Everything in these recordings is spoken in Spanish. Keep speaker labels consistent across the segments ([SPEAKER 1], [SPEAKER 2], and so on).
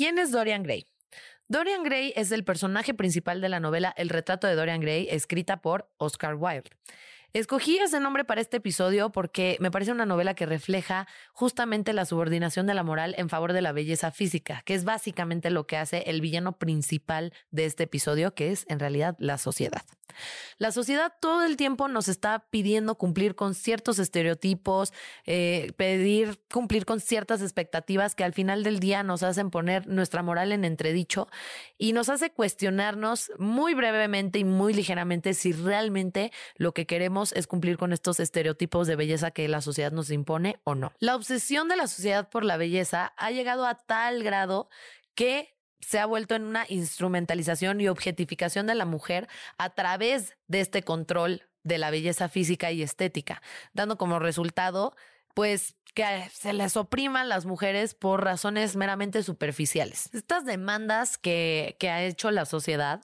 [SPEAKER 1] ¿Quién es Dorian Gray? Dorian Gray es el personaje principal de la novela El retrato de Dorian Gray, escrita por Oscar Wilde. Escogí ese nombre para este episodio porque me parece una novela que refleja justamente la subordinación de la moral en favor de la belleza física, que es básicamente lo que hace el villano principal de este episodio, que es en realidad la sociedad. La sociedad todo el tiempo nos está pidiendo cumplir con ciertos estereotipos, eh, pedir cumplir con ciertas expectativas que al final del día nos hacen poner nuestra moral en entredicho y nos hace cuestionarnos muy brevemente y muy ligeramente si realmente lo que queremos es cumplir con estos estereotipos de belleza que la sociedad nos impone o no. La obsesión de la sociedad por la belleza ha llegado a tal grado que se ha vuelto en una instrumentalización y objetificación de la mujer a través de este control de la belleza física y estética, dando como resultado pues que se les opriman las mujeres por razones meramente superficiales. Estas demandas que, que ha hecho la sociedad,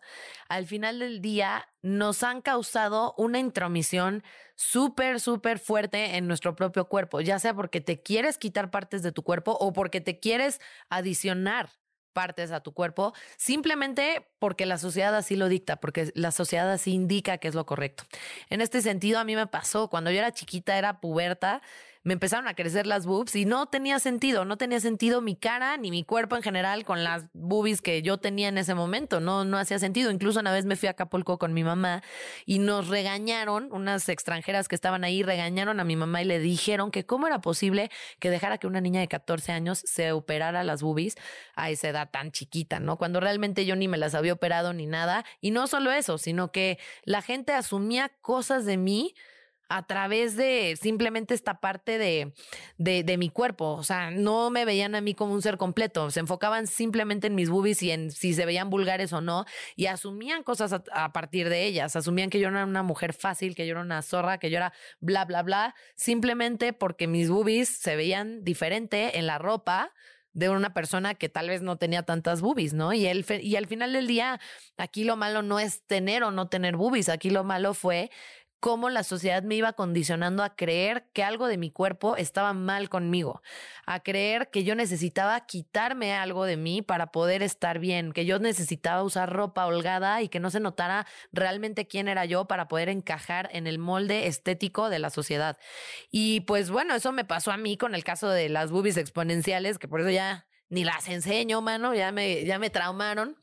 [SPEAKER 1] al final del día, nos han causado una intromisión súper, súper fuerte en nuestro propio cuerpo, ya sea porque te quieres quitar partes de tu cuerpo o porque te quieres adicionar partes a tu cuerpo, simplemente porque la sociedad así lo dicta, porque la sociedad así indica que es lo correcto. En este sentido, a mí me pasó, cuando yo era chiquita, era puberta, me empezaron a crecer las boobs y no tenía sentido, no tenía sentido mi cara ni mi cuerpo en general con las boobies que yo tenía en ese momento, no, no hacía sentido. Incluso una vez me fui a Acapulco con mi mamá y nos regañaron, unas extranjeras que estaban ahí regañaron a mi mamá y le dijeron que cómo era posible que dejara que una niña de 14 años se operara las boobies a esa edad tan chiquita, ¿no? Cuando realmente yo ni me las había operado ni nada. Y no solo eso, sino que la gente asumía cosas de mí a través de simplemente esta parte de, de, mi cuerpo. O sea, no me veían a mí como un ser completo. Se enfocaban simplemente en mis boobies y en si se veían vulgares o no. Y asumían cosas a, partir de ellas. Asumían que yo era una mujer fácil, que yo era una zorra, que yo era bla, bla, bla. Simplemente porque mis boobies se veían diferente en la ropa de una persona que tal vez no tenía tantas boobies, ¿no? Y, el, y al final del día, aquí lo malo no es tener o no tener boobies, aquí lo malo fue cómo la sociedad me iba condicionando a creer que algo de mi cuerpo estaba mal conmigo, a creer que yo necesitaba quitarme algo de mí para poder estar bien, que yo necesitaba usar ropa holgada y que no se notara realmente quién era yo para poder encajar en el molde estético de la sociedad. Y pues bueno, eso me pasó a mí con el caso de las boobies exponenciales, que por eso ya ni las enseño, mano, ya me, ya me traumaron.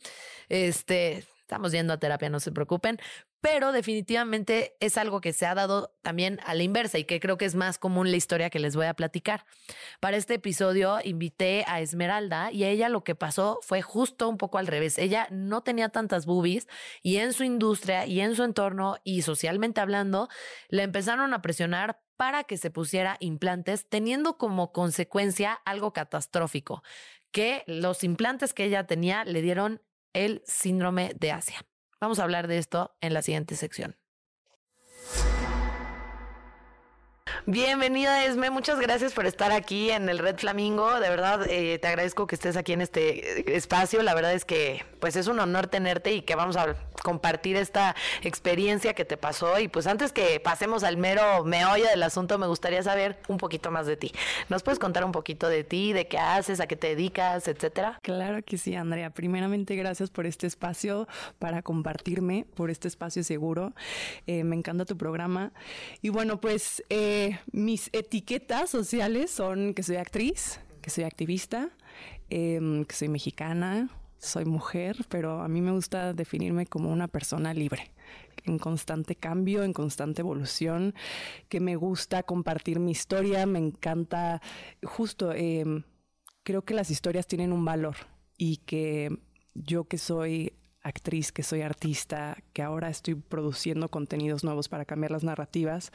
[SPEAKER 1] Este, estamos yendo a terapia, no se preocupen, pero definitivamente es algo que se ha dado también a la inversa y que creo que es más común la historia que les voy a platicar. Para este episodio invité a Esmeralda y a ella lo que pasó fue justo un poco al revés. Ella no tenía tantas boobies y en su industria y en su entorno y socialmente hablando, le empezaron a presionar para que se pusiera implantes, teniendo como consecuencia algo catastrófico, que los implantes que ella tenía le dieron el síndrome de Asia. Vamos a hablar de esto en la siguiente sección. Bienvenida Esme, muchas gracias por estar aquí en el Red Flamingo. De verdad, eh, te agradezco que estés aquí en este espacio. La verdad es que pues es un honor tenerte y que vamos a compartir esta experiencia que te pasó. Y pues antes que pasemos al mero meollo del asunto, me gustaría saber un poquito más de ti. ¿Nos puedes contar un poquito de ti, de qué haces, a qué te dedicas, etcétera?
[SPEAKER 2] Claro que sí, Andrea. Primeramente, gracias por este espacio para compartirme, por este espacio seguro. Eh, me encanta tu programa. Y bueno, pues... Eh, mis etiquetas sociales son que soy actriz, que soy activista, em, que soy mexicana, soy mujer, pero a mí me gusta definirme como una persona libre, en constante cambio, en constante evolución, que me gusta compartir mi historia, me encanta, justo, em, creo que las historias tienen un valor y que yo que soy actriz, que soy artista, que ahora estoy produciendo contenidos nuevos para cambiar las narrativas,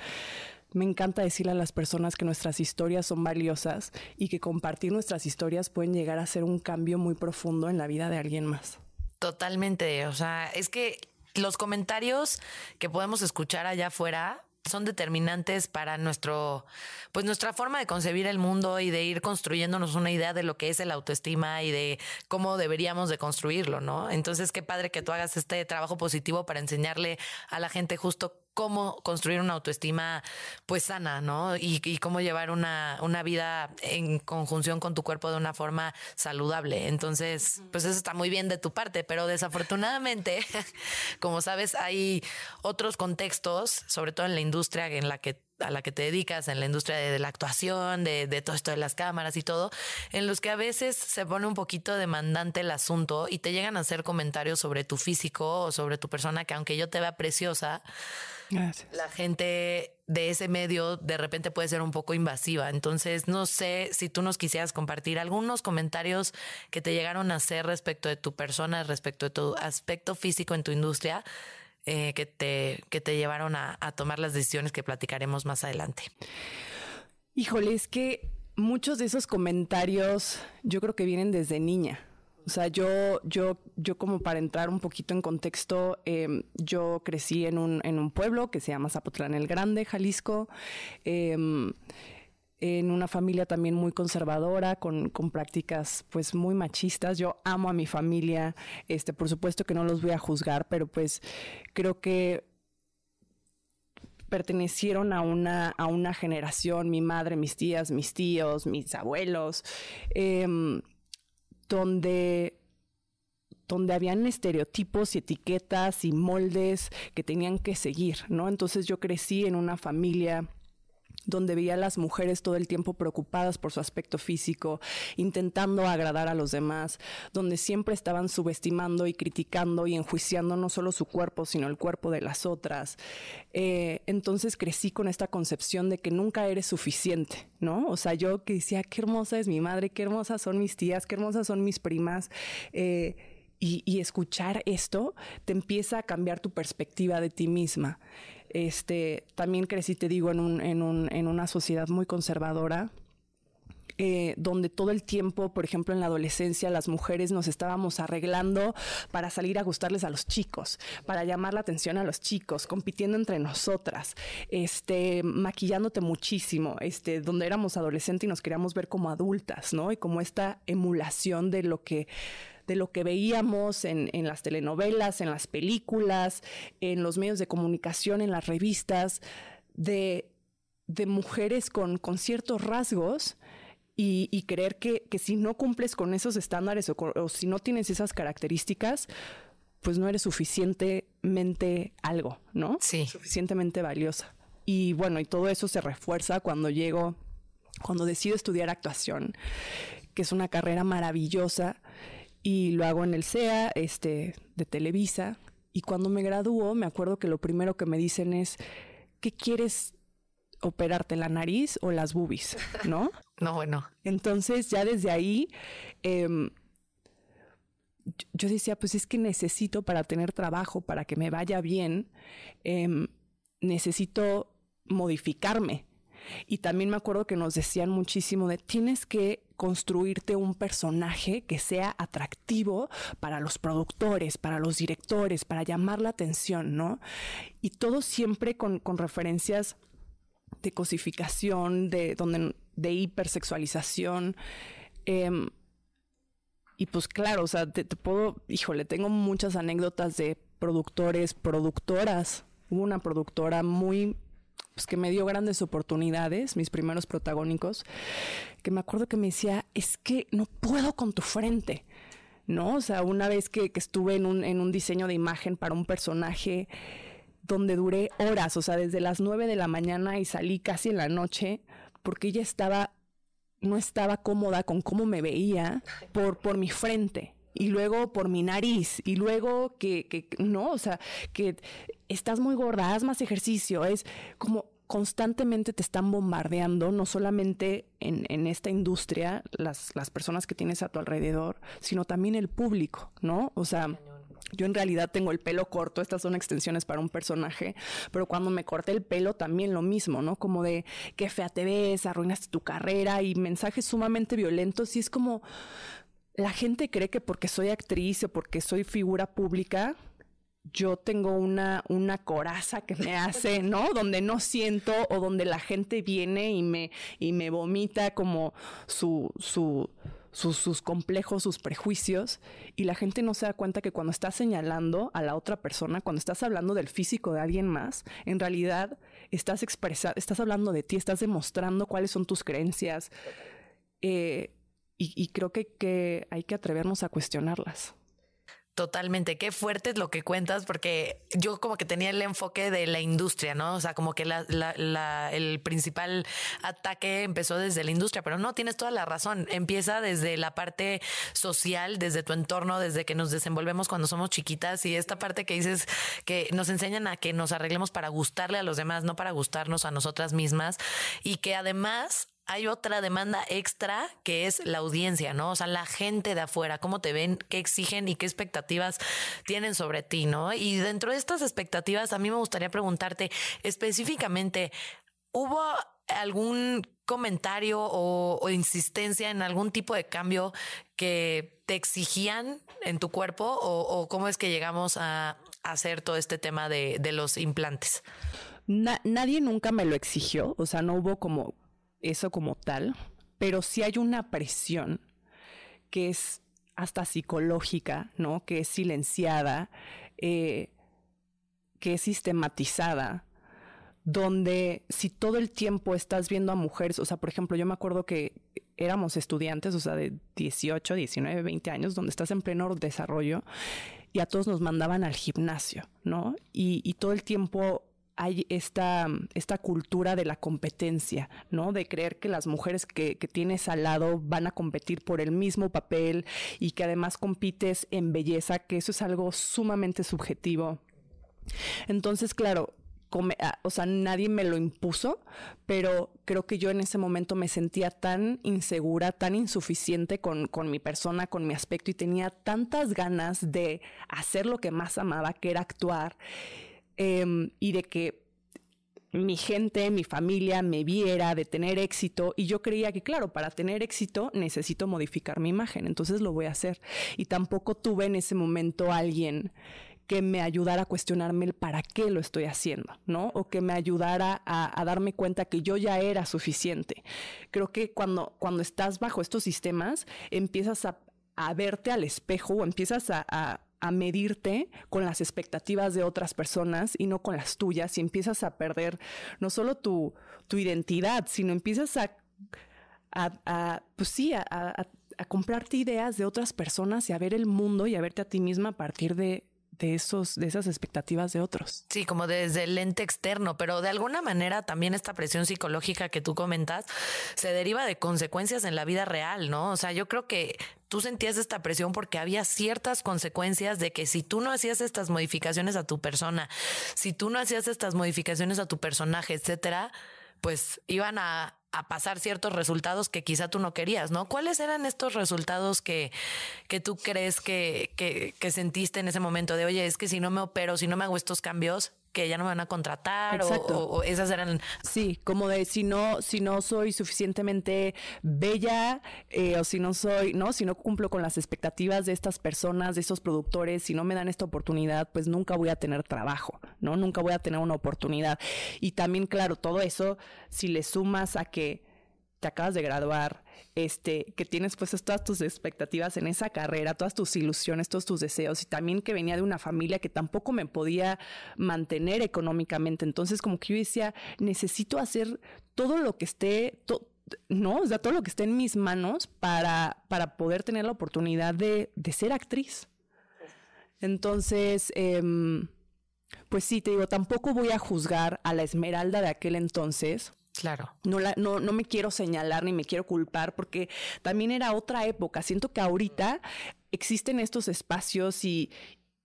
[SPEAKER 2] me encanta decirle a las personas que nuestras historias son valiosas y que compartir nuestras historias pueden llegar a ser un cambio muy profundo en la vida de alguien más.
[SPEAKER 1] Totalmente, o sea, es que los comentarios que podemos escuchar allá afuera son determinantes para nuestro, pues nuestra forma de concebir el mundo y de ir construyéndonos una idea de lo que es el autoestima y de cómo deberíamos de construirlo, ¿no? Entonces, qué padre que tú hagas este trabajo positivo para enseñarle a la gente justo cómo construir una autoestima pues sana, ¿no? Y, cómo llevar una, una, vida en conjunción con tu cuerpo de una forma saludable. Entonces, pues eso está muy bien de tu parte, pero desafortunadamente, como sabes, hay otros contextos, sobre todo en la industria en la que a la que te dedicas, en la industria de, la actuación, de, de, todo esto de las cámaras y todo, en los que a veces se pone un poquito demandante el asunto y te llegan a hacer comentarios sobre tu físico o sobre tu persona que aunque yo te vea preciosa, la gente de ese medio de repente puede ser un poco invasiva. Entonces, no sé si tú nos quisieras compartir algunos comentarios que te llegaron a hacer respecto de tu persona, respecto de tu aspecto físico en tu industria, eh, que, te, que te llevaron a, a tomar las decisiones que platicaremos más adelante.
[SPEAKER 2] Híjole, es que muchos de esos comentarios yo creo que vienen desde niña. O sea, yo, yo, yo como para entrar un poquito en contexto, em, yo crecí en un, en un pueblo que se llama Zapotlán el Grande, Jalisco. Em, en una familia también muy conservadora, con, con, prácticas pues muy machistas. Yo amo a mi familia, este, por supuesto que no los voy a juzgar, pero pues creo que pertenecieron a una, a una generación, mi madre, mis tías, mis tíos, mis abuelos. Eh, donde donde habían estereotipos y etiquetas y moldes que tenían que seguir, ¿no? Entonces yo crecí en una familia donde veía a las mujeres todo el tiempo preocupadas por su aspecto físico, intentando agradar a los demás, donde siempre estaban subestimando y criticando y enjuiciando no solo su cuerpo, sino el cuerpo de las otras. Eh, entonces crecí con esta concepción de que nunca eres suficiente, ¿no? O sea, yo que decía, qué hermosa es mi madre, qué hermosas son mis tías, qué hermosas son mis primas. Eh, y, y, escuchar esto te empieza a cambiar tu perspectiva de ti misma. Este, también crecí, te digo, en, un, en, un, en una sociedad muy conservadora. Eh, donde todo el tiempo, por ejemplo, en la adolescencia, las mujeres nos estábamos arreglando para salir a gustarles a los chicos, para llamar la atención a los chicos, compitiendo entre nosotras, este, maquillándote muchísimo, este, donde éramos adolescentes y nos queríamos ver como adultas, ¿no? Y como esta emulación de lo que de lo que veíamos en, las telenovelas, en las películas, en los medios de comunicación, en las revistas, de, mujeres con, ciertos rasgos. Y, creer que, si no cumples con esos estándares o, si no tienes esas características, pues no eres suficientemente algo, ¿no?
[SPEAKER 1] Sí.
[SPEAKER 2] Suficientemente valiosa. Y bueno, y todo eso se refuerza cuando llego, cuando decido estudiar actuación, que es una carrera maravillosa y lo hago en el CEA, este, de Televisa. Y cuando me graduó, me acuerdo que lo primero que me dicen es, ¿qué quieres operarte, la nariz o las boobies? ¿No?
[SPEAKER 1] no, bueno.
[SPEAKER 2] Entonces ya desde ahí... Em, yo decía, pues es que necesito para tener trabajo, para que me vaya bien, em, necesito modificarme. Y también me acuerdo que nos decían muchísimo de, tienes que construirte un personaje que sea atractivo para los productores, para los directores, para llamar la atención, ¿no? Y todo siempre con, referencias de cosificación, de, donde, de hipersexualización. Em, y pues claro, o sea, te, te, puedo, híjole, tengo muchas anécdotas de productores, productoras. Hubo una productora muy pues, que me dio grandes oportunidades, mis primeros protagónicos, que me acuerdo que me decía, es que no puedo con tu frente. ¿No? O sea, una vez que, estuve en un, en un diseño de imagen para un personaje donde duré horas, o sea, desde las nueve de la mañana y salí casi en la noche, porque ella estaba, no estaba cómoda con cómo me veía por, por mi frente y luego por mi nariz y luego que, que no, o sea, que estás muy gorda, haz más ejercicio, es como constantemente te están bombardeando, no solamente en, en esta industria, las, las, personas que tienes a tu alrededor, sino también el público, ¿no? O sea, yo en realidad tengo el pelo corto, estas son extensiones para un personaje, pero cuando me corté el pelo también lo mismo, ¿no? Como de qué fea te ves, arruinaste tu carrera y mensajes sumamente violentos y es como la gente cree que porque soy actriz o porque soy figura pública, yo tengo una, una coraza que me hace, ¿no? Donde no siento o donde la gente viene y me, y me vomita como su, su, sus, complejos, sus prejuicios, y la gente no se da cuenta que cuando estás señalando a la otra persona, cuando estás hablando del físico de alguien más, en realidad estás expresando, estás hablando de ti, estás demostrando cuáles son tus creencias. Eh, y, creo que, que hay que atrevernos a cuestionarlas.
[SPEAKER 1] Totalmente, qué fuerte es lo que cuentas, porque yo como que tenía el enfoque de la industria, ¿no? O sea, como que el principal ataque empezó desde la industria, pero no, tienes toda la razón. Empieza desde la parte social, desde tu entorno, desde que nos desenvolvemos cuando somos chiquitas y esta parte que dices que nos enseñan a que nos arreglemos para gustarle a los demás, no para gustarnos a nosotras mismas y que además hay otra demanda extra que es la audiencia, ¿no? O sea, la gente de afuera, cómo te ven, qué exigen y qué expectativas tienen sobre ti, ¿no? Y dentro de estas expectativas, a mí me gustaría preguntarte específicamente, ¿hubo algún comentario o, insistencia en algún tipo de cambio que te exigían en tu cuerpo o, cómo es que llegamos a, hacer todo este tema de, los implantes?
[SPEAKER 2] nadie nunca me lo exigió, o sea, no hubo como eso como tal, pero sí hay una presión que es hasta psicológica, ¿no? Que es silenciada, eh, que es sistematizada, donde si todo el tiempo estás viendo a mujeres, o sea, por ejemplo, yo me acuerdo que éramos estudiantes, o sea, de 18, 19, 20 años, donde estás en pleno desarrollo y a todos nos mandaban al gimnasio, ¿no? Y, y todo el tiempo hay esta, esta cultura de la competencia, ¿no? De creer que las mujeres que, que, tienes al lado van a competir por el mismo papel y que además compites en belleza, que eso es algo sumamente subjetivo. Entonces, claro, ah, o sea, nadie me lo impuso, pero creo que yo en ese momento me sentía tan insegura, tan insuficiente con, con, mi persona, con mi aspecto y tenía tantas ganas de hacer lo que más amaba, que era actuar Em, y de que mi gente, mi familia me viera, de tener éxito. Y yo creía que, claro, para tener éxito necesito modificar mi imagen, entonces lo voy a hacer. Y tampoco tuve en ese momento alguien que me ayudara a cuestionarme el para qué lo estoy haciendo, ¿no? O que me ayudara a, darme cuenta que yo ya era suficiente. Creo que cuando, cuando estás bajo estos sistemas, empiezas a, verte al espejo o empiezas a a medirte con las expectativas de otras personas y no con las tuyas y empiezas a perder no solo tu, tu identidad, sino empiezas a, a, pues sí, a, a, comprarte ideas de otras personas y a ver el mundo y a verte a ti misma a partir de, de esos, de esas expectativas de otros.
[SPEAKER 1] Sí, como desde el lente externo, pero de alguna manera también esta presión psicológica que tú comentas se deriva de consecuencias en la vida real, ¿no? O sea, yo creo que tú sentías esta presión porque había ciertas consecuencias de que si tú no hacías estas modificaciones a tu persona, si tú no hacías estas modificaciones a tu personaje, etcétera, pues iban a, pasar ciertos resultados que quizá tú no querías, ¿no? ¿Cuáles eran estos resultados que, que tú crees que, que, que sentiste en ese momento de, oye, es que si no me opero, si no me hago estos cambios, que ya no me van a contratar o, esas eran
[SPEAKER 2] sí como de si no si no soy suficientemente bella eh, o si no soy no si no cumplo con las expectativas de estas personas de estos productores si no me dan esta oportunidad pues nunca voy a tener trabajo no nunca voy a tener una oportunidad. Y también claro todo eso si le sumas a que te acabas de graduar, este, que tienes puestas todas tus expectativas en esa carrera, todas tus ilusiones, todos tus deseos, y también que venía de una familia que tampoco me podía mantener económicamente. Entonces, como que yo decía, necesito hacer todo lo que esté, no, o sea, todo lo que esté en mis manos para, para poder tener la oportunidad de, de ser actriz. Entonces, em, pues sí, te digo, tampoco voy a juzgar a la Esmeralda de aquel entonces
[SPEAKER 1] Claro.
[SPEAKER 2] No, no, no me quiero señalar ni me quiero culpar porque también era otra época. Siento que ahorita existen estos espacios y,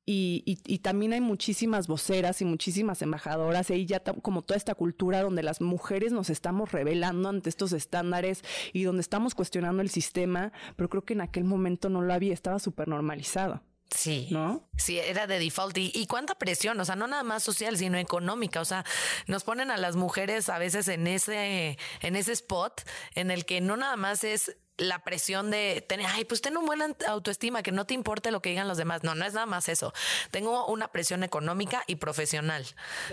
[SPEAKER 2] y, y, también hay muchísimas voceras y muchísimas embajadoras, y ya como toda esta cultura donde las mujeres nos estamos revelando ante estos estándares y donde estamos cuestionando el sistema, pero creo que en aquel momento no lo había, estaba súper normalizado.
[SPEAKER 1] Sí. ¿No? Sí, era de default. Y, cuánta presión, o sea, no nada más social, sino económica. O sea, nos ponen a las mujeres a veces en ese, en ese spot en el que no nada más es la presión de tener, ay, pues tengo buena autoestima, que no te importe lo que digan los demás. No, no es nada más eso. Tengo una presión económica y profesional,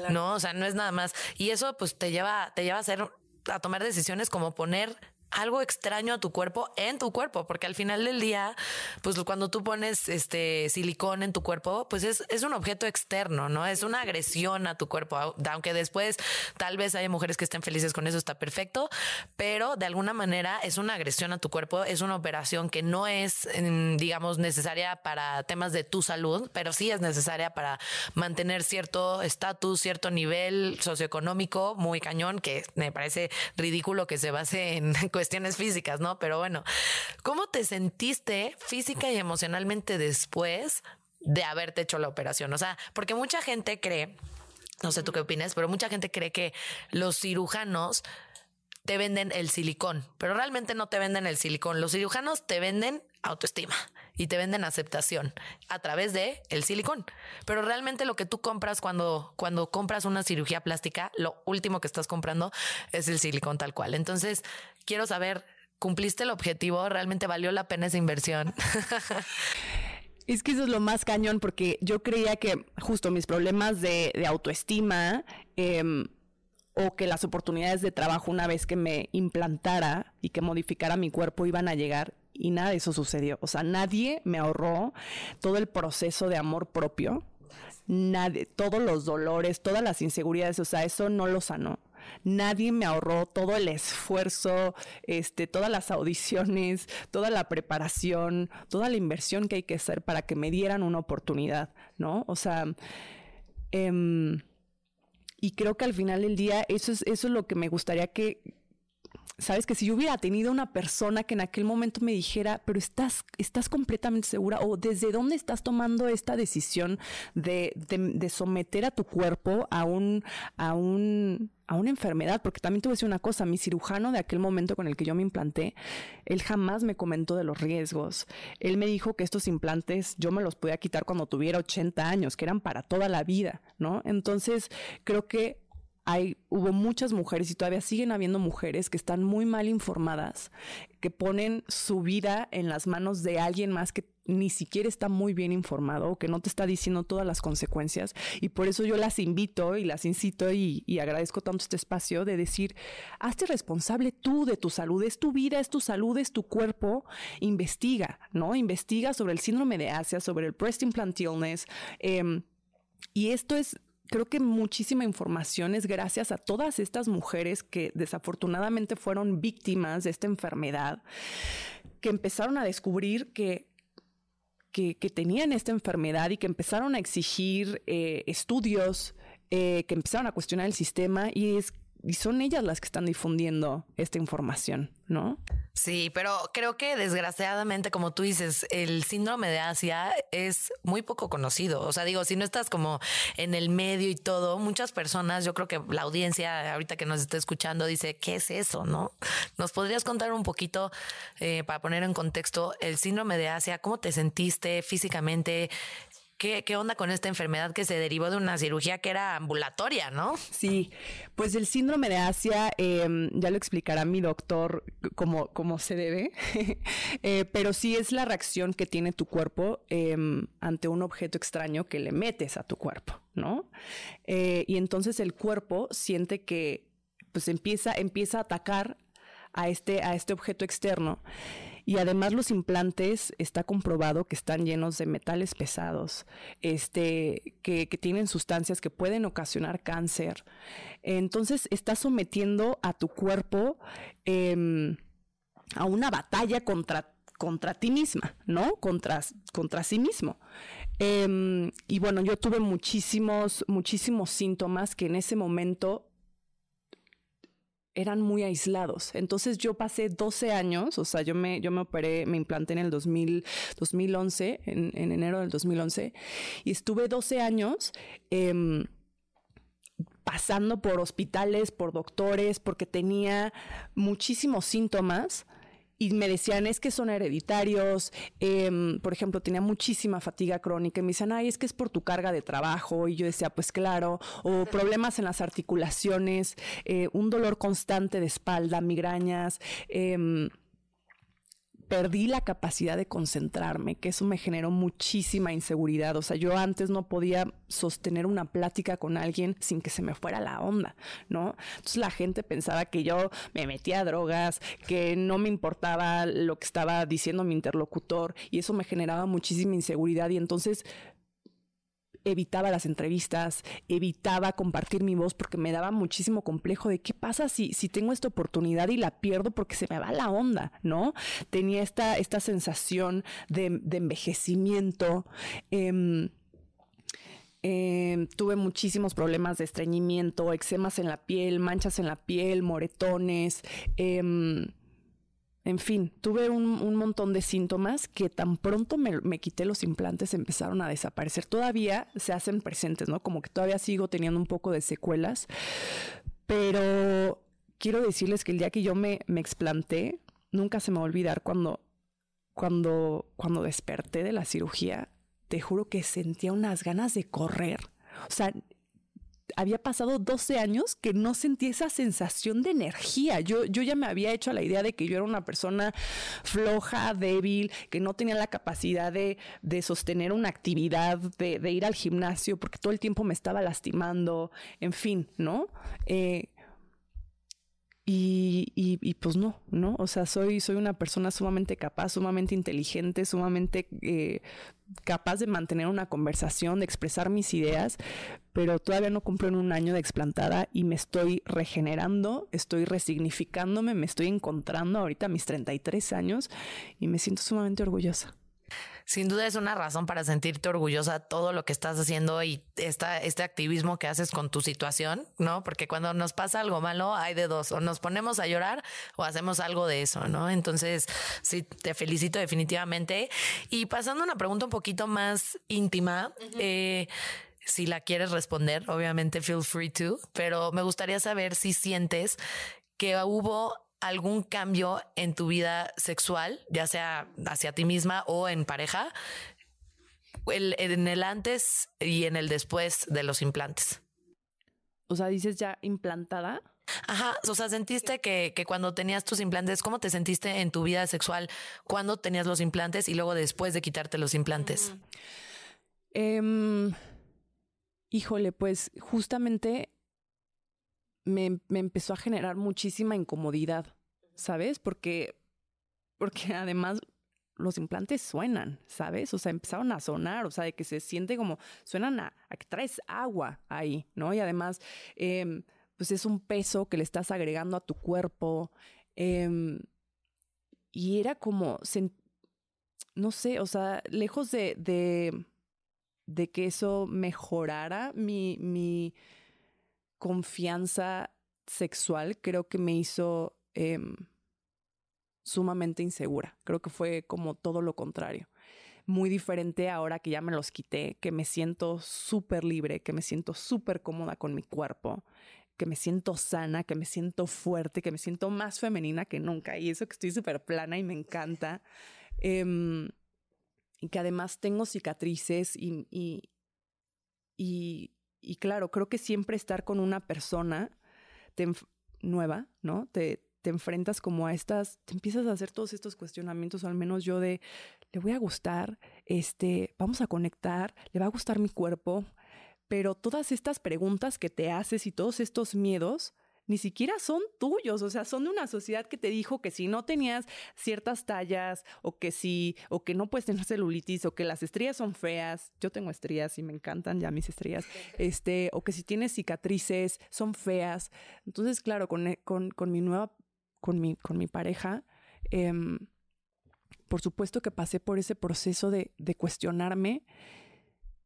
[SPEAKER 1] ¿no? O sea, no es nada más. Y eso pues te lleva, te lleva a hacer, a tomar decisiones como poner algo extraño a tu cuerpo en tu cuerpo, porque al final del día, pues cuando tú pones este silicón en tu cuerpo, pues es, es un objeto externo, ¿no? Es una agresión a tu cuerpo, aunque después tal vez haya mujeres que estén felices con eso, está perfecto, pero de alguna manera es una agresión a tu cuerpo, es una operación que no es, digamos, necesaria para temas de tu salud, pero sí es necesaria para mantener cierto estatus, cierto nivel socioeconómico muy cañón, que me parece ridículo que se base en cuestiones físicas, ¿no? Pero bueno, ¿cómo te sentiste física y emocionalmente después de haberte hecho la operación? O sea, porque mucha gente cree, no sé tú qué opinas, pero mucha gente cree que los cirujanos te venden el silicón, pero realmente no te venden el silicón. Los cirujanos te venden autoestima y te venden aceptación a través de el silicón. Pero realmente lo que tú compras cuando, cuando compras una cirugía plástica, lo último que estás comprando es el silicón tal cual. Entonces, quiero saber, ¿cumpliste el objetivo? ¿Realmente valió la pena esa inversión?
[SPEAKER 2] Es que eso es lo más cañón, porque yo creía que justo mis problemas de, autoestima em, o que las oportunidades de trabajo una vez que me implantara y que modificara mi cuerpo iban a llegar y nada de eso sucedió. O sea, nadie me ahorró todo el proceso de amor propio, nadie, todos los dolores, todas las inseguridades, o sea, eso no lo sanó. Nadie me ahorró todo el esfuerzo, este, todas las audiciones, toda la preparación, toda la inversión que hay que hacer para que me dieran una oportunidad, ¿no? O sea, em, y creo que al final del día eso es, eso es lo que me gustaría que, sabes que si yo hubiera tenido una persona que en aquel momento me dijera, pero estás, estás completamente segura o desde dónde estás tomando esta decisión de, de, someter a tu cuerpo a un, a un, a una enfermedad, porque también te voy decir una cosa, mi cirujano de aquel momento con el que yo me implanté, él jamás me comentó de los riesgos. Él me dijo que estos implantes yo me los podía quitar cuando tuviera 80 años, que eran para toda la vida, ¿no? Entonces, creo que hay, hubo muchas mujeres y todavía siguen habiendo mujeres que están muy mal informadas, que ponen su vida en las manos de alguien más que ni siquiera está muy bien informado, que no te está diciendo todas las consecuencias. Y por eso yo las invito y las incito y, y agradezco tanto este espacio de decir, hazte responsable tú de tu salud, es tu vida, es tu salud, es tu cuerpo, investiga, ¿no? Investiga sobre el síndrome de Asia, sobre el breast implant illness. Em, y esto es creo que muchísima información es gracias a todas estas mujeres que desafortunadamente fueron víctimas de esta enfermedad, que empezaron a descubrir que que, tenían esta enfermedad y que empezaron a exigir eh, estudios, eh, que empezaron a cuestionar el sistema. Y es y son ellas las que están difundiendo esta información, ¿no?
[SPEAKER 1] Sí, pero creo que desgraciadamente, como tú dices, el síndrome de Asia es muy poco conocido. O sea, digo, si no estás como en el medio y todo, muchas personas, yo creo que la audiencia ahorita que nos está escuchando dice, ¿qué es eso? ¿No? ¿Nos podrías contar un poquito eh, para poner en contexto el síndrome de Asia? ¿Cómo te sentiste físicamente? ¿Qué, onda con esta enfermedad que se derivó de una cirugía que era ambulatoria, no?
[SPEAKER 2] Sí, pues el síndrome de Asia, em, ya lo explicará mi doctor cómo, se debe, eh, pero sí es la reacción que tiene tu cuerpo em, ante un objeto extraño que le metes a tu cuerpo, ¿no? Eh, y entonces el cuerpo siente que pues empieza, empieza a atacar a este, a este objeto externo y además los implantes está comprobado que están llenos de metales pesados, este, que, tienen sustancias que pueden ocasionar cáncer. Entonces está sometiendo a tu cuerpo em, a una batalla contra contra ti misma, ¿no? Contra, contra sí mismo. Em, y bueno, yo tuve muchísimos, muchísimos síntomas que en ese momento eran muy aislados. Entonces yo pasé 12 años, o sea, yo me, yo me operé, me implanté en el 2000, 2011, en, enero del 2011, y estuve 12 años em, pasando por hospitales, por doctores, porque tenía muchísimos síntomas y me decían, es que son hereditarios. Em, por ejemplo, tenía muchísima fatiga crónica y me decían, ay, es que es por tu carga de trabajo. Y yo decía, pues claro, o problemas en las articulaciones, eh, un dolor constante de espalda, migrañas. Em, perdí la capacidad de concentrarme, que eso me generó muchísima inseguridad. O sea, yo antes no podía sostener una plática con alguien sin que se me fuera la onda, ¿no? Entonces la gente pensaba que yo me metía a drogas, que no me importaba lo que estaba diciendo mi interlocutor y eso me generaba muchísima inseguridad y entonces evitaba las entrevistas, evitaba compartir mi voz porque me daba muchísimo complejo de qué pasa si, si tengo esta oportunidad y la pierdo porque se me va la onda, ¿no? Tenía esta, esta sensación de, envejecimiento. Em, em, tuve muchísimos problemas de estreñimiento, eczemas en la piel, manchas en la piel, moretones. Em, en fin, tuve un, montón de síntomas que tan pronto me, quité los implantes empezaron a desaparecer. Todavía se hacen presentes, ¿no? Como que todavía sigo teniendo un poco de secuelas, pero quiero decirles que el día que yo me, me explanté, nunca se me va a olvidar cuando, cuando, cuando desperté de la cirugía, te juro que sentía unas ganas de correr. O sea, había pasado 12 años que no sentía esa sensación de energía. Yo, yo ya me había hecho la idea de que yo era una persona floja, débil, que no tenía la capacidad de, sostener una actividad, de, ir al gimnasio, porque todo el tiempo me estaba lastimando, en fin, ¿no? Eh, y, y, pues no, ¿no? O sea, soy, soy una persona sumamente capaz, sumamente inteligente, sumamente eh, capaz de mantener una conversación, de expresar mis ideas, pero todavía no cumplo en un año de explantada y me estoy regenerando, estoy resignificándome, me estoy encontrando ahorita a mis 33 años y me siento sumamente orgullosa.
[SPEAKER 1] Sin duda es una razón para sentirte orgullosa todo lo que estás haciendo y esta, este activismo que haces con tu situación, ¿no? Porque cuando nos pasa algo malo hay de dos, o nos ponemos a llorar o hacemos algo de eso, ¿no? Entonces, sí, te felicito definitivamente. Y pasando a una pregunta un poquito más íntima, eh, si la quieres responder, obviamente feel free to, pero me gustaría saber si sientes que hubo algún cambio en tu vida sexual, ya sea hacia ti misma o en pareja, en el antes y en el después de los implantes.
[SPEAKER 2] O sea, dices ya implantada.
[SPEAKER 1] Ajá, o sea, sentiste que, cuando tenías tus implantes, ¿cómo te sentiste en tu vida sexual cuando tenías los implantes y luego después de quitarte los implantes?
[SPEAKER 2] Em, híjole, pues justamente me, empezó a generar muchísima incomodidad, ¿sabes? Porque, porque además los implantes suenan, ¿sabes? O sea, empezaron a sonar, o sea, de que se siente como, suenan a, que traes agua ahí, ¿no? Y además, em, pues es un peso que le estás agregando a tu cuerpo. Em, y era como, no sé, o sea, lejos de, de, de que eso mejorara mi, mi, confianza sexual creo que me hizo em, sumamente insegura. Creo que fue como todo lo contrario. Muy diferente ahora que ya me los quité, que me siento súper libre, que me siento súper cómoda con mi cuerpo, que me siento sana, que me siento fuerte, que me siento más femenina que nunca. Y eso que estoy súper plana y me encanta. Em, y que además tengo cicatrices y, claro, creo que siempre estar con una persona nueva, ¿no? Te, te enfrentas como a estas, te empiezas a hacer todos estos cuestionamientos, al menos yo de, le voy a gustar, este, vamos a conectar, le va a gustar mi cuerpo, pero todas estas preguntas que te haces y todos estos miedos, ni siquiera son tuyos, o sea, son de una sociedad que te dijo que si no tenías ciertas tallas o que si o que no puedes tener celulitis o que las estrías son feas, yo tengo estrías y me encantan ya mis estrías, este, o que si tienes cicatrices son feas. Entonces, claro, con, eh, con, con mi nueva, con mi, con mi pareja, em, por supuesto que pasé por ese proceso de, de cuestionarme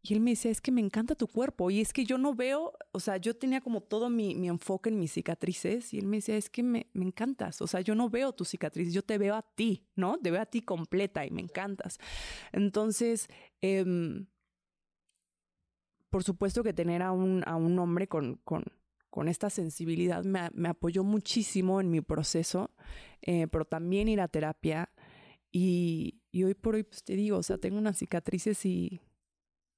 [SPEAKER 2] y él me dice, es que me encanta tu cuerpo. Y es que yo no veo, o sea, yo tenía como todo mi, mi enfoque en mis cicatrices. Y él me dice, es que me, me, encantas. O sea, yo no veo tus cicatrices, yo te veo a ti, ¿no? Te veo a ti completa y me encantas. Entonces, em, por supuesto que tener a un, a un hombre con, con, con esta sensibilidad me, me, apoyó muchísimo en mi proceso, eh, pero también ir a terapia. Y, y hoy por hoy, pues te digo, o sea, tengo unas cicatrices y